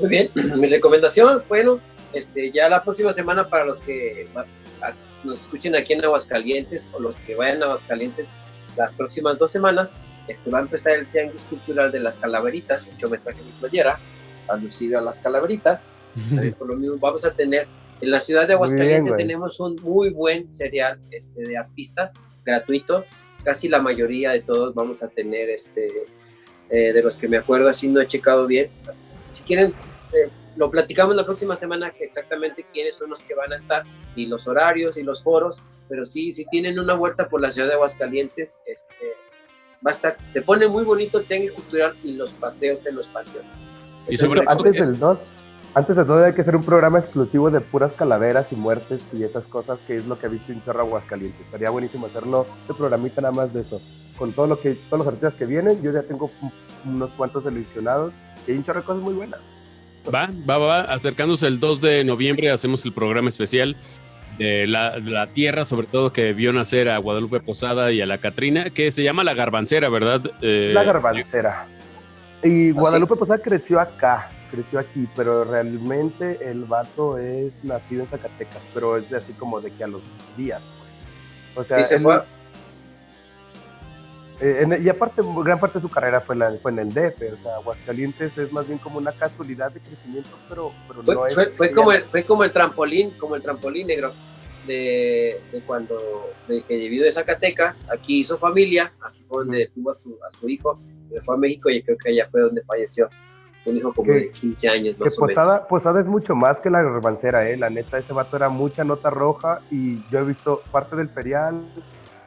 [SPEAKER 2] Muy bien, mi recomendación, bueno, este, ya la próxima semana para los que nos escuchen aquí en Aguascalientes o los que vayan a Aguascalientes las próximas dos semanas, este, va a empezar el Tianguis Cultural de las Calaveritas, hecho metraje mi playera, alusivo a las calaveritas. Por lo mismo vamos a tener en la ciudad de Aguascalientes tenemos un muy buen serial este, de artistas gratuitos. Casi la mayoría de todos vamos a tener, este, eh, de los que me acuerdo, así no he checado bien. Si quieren, eh, lo platicamos la próxima semana que exactamente quiénes son los que van a estar y los horarios y los foros. Pero sí, si tienen una vuelta por la ciudad de Aguascalientes, este, va a estar, se pone muy bonito el Cultural y los paseos en los panteones.
[SPEAKER 3] Y sobre antes del 2, antes de todo hay que hacer un programa exclusivo de puras calaveras y muertes y esas cosas que es lo que ha visto en Cerro Aguascalientes. Estaría buenísimo hacerlo, este programita nada más de eso. Con todo lo que, todos los artistas que vienen, yo ya tengo unos cuantos seleccionados y hay un chorro de cosas muy buenas.
[SPEAKER 1] Va, va, va, acercándose el 2 de noviembre hacemos el programa especial de la, la, tierra, sobre todo que vio nacer a Guadalupe Posada y a la Catrina, que se llama La Garbancera, ¿verdad?
[SPEAKER 3] Eh, la Garbancera. Y Guadalupe Posada creció acá, creció aquí, pero realmente el vato es nacido en Zacatecas, pero es de así como de que a los días.
[SPEAKER 2] Pues. O sea, ¿Y se fue?
[SPEAKER 3] Eh, y aparte, gran parte de su carrera fue, la, fue en el DF, o sea, Aguascalientes es más bien como una casualidad de crecimiento, pero, pero
[SPEAKER 2] fue, no es. Fue, como el, fue como el trampolín, como el trampolín negro de, de cuando de que vivió de Zacatecas, aquí hizo familia, aquí fue donde tuvo a su, a su hijo, se fue a México y creo que allá fue donde falleció un hijo como de 15 años más
[SPEAKER 3] que o posada, Posada es mucho más que la revancera, eh. La neta, ese vato era mucha nota roja y yo he visto parte del ferial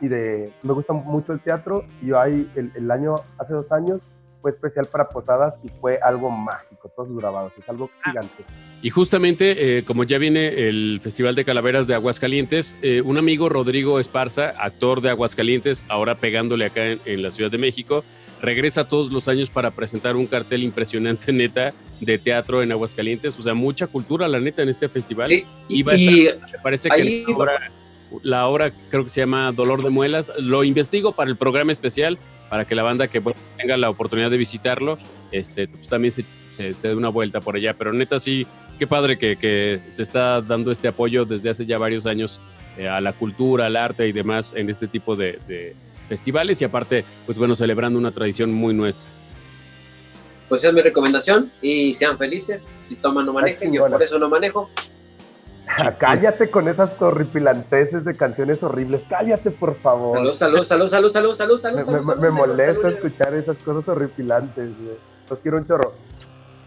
[SPEAKER 3] y de... Me gusta mucho el teatro y yo ahí el, el año, hace dos años, fue especial para Posadas y fue algo mágico, todos sus grabados, es algo ah. gigantesco.
[SPEAKER 1] Y justamente, eh, como ya viene el Festival de Calaveras de Aguascalientes, eh, un amigo, Rodrigo Esparza, actor de Aguascalientes, ahora pegándole acá en la Ciudad de México, regresa todos los años para presentar un cartel impresionante, neta, de teatro en Aguascalientes. O sea, mucha cultura, la neta, en este festival.
[SPEAKER 2] Sí,
[SPEAKER 1] y, me parece que la obra, creo que se llama Dolor de Muelas. Lo investigo para el programa especial, para que la banda que tenga la oportunidad de visitarlo, este, pues también se, se, dé una vuelta por allá. Pero neta, sí, qué padre que, que se está dando este apoyo desde hace ya varios años eh, a la cultura, al arte y demás en este tipo de festivales y aparte, pues bueno, celebrando una tradición muy nuestra.
[SPEAKER 2] Pues esa es mi recomendación y sean felices. Si toman, no manejen. Yo por eso no manejo.
[SPEAKER 3] Cállate con esas horripilanteses de canciones horribles. Cállate, por favor.
[SPEAKER 2] Salud, salud, salud, salud, salud, salud,
[SPEAKER 3] salud. Me, molesta escuchar esas cosas horripilantes. Los quiero un chorro.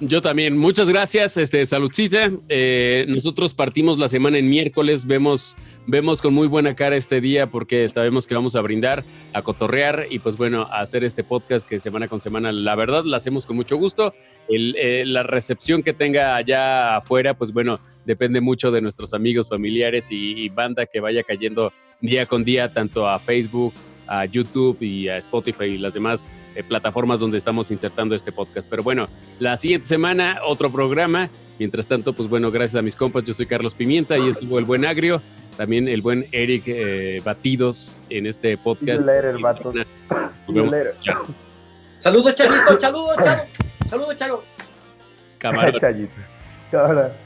[SPEAKER 1] Yo también. Muchas gracias, este, saludcita. Eh, nosotros partimos la semana en miércoles. Vemos, vemos con muy buena cara este día porque sabemos que vamos a brindar, a cotorrear y pues bueno, a hacer este podcast que semana con semana, la verdad, la hacemos con mucho gusto. Eh, la recepción que tenga allá afuera, pues bueno, depende mucho de nuestros amigos, familiares y banda que vaya cayendo día con día, tanto a Facebook, a YouTube y a Spotify y las demás eh, plataformas donde estamos insertando este podcast. Pero bueno, la siguiente semana otro programa. Mientras tanto, pues bueno, gracias a mis compas, yo soy Carlos Pimienta y estuvo el buen Agrio, también el buen Eric eh, Batidos en este podcast.
[SPEAKER 2] Saludos, Charito, saludos, Chalo. Saludos, Chalo.
[SPEAKER 1] Camarón.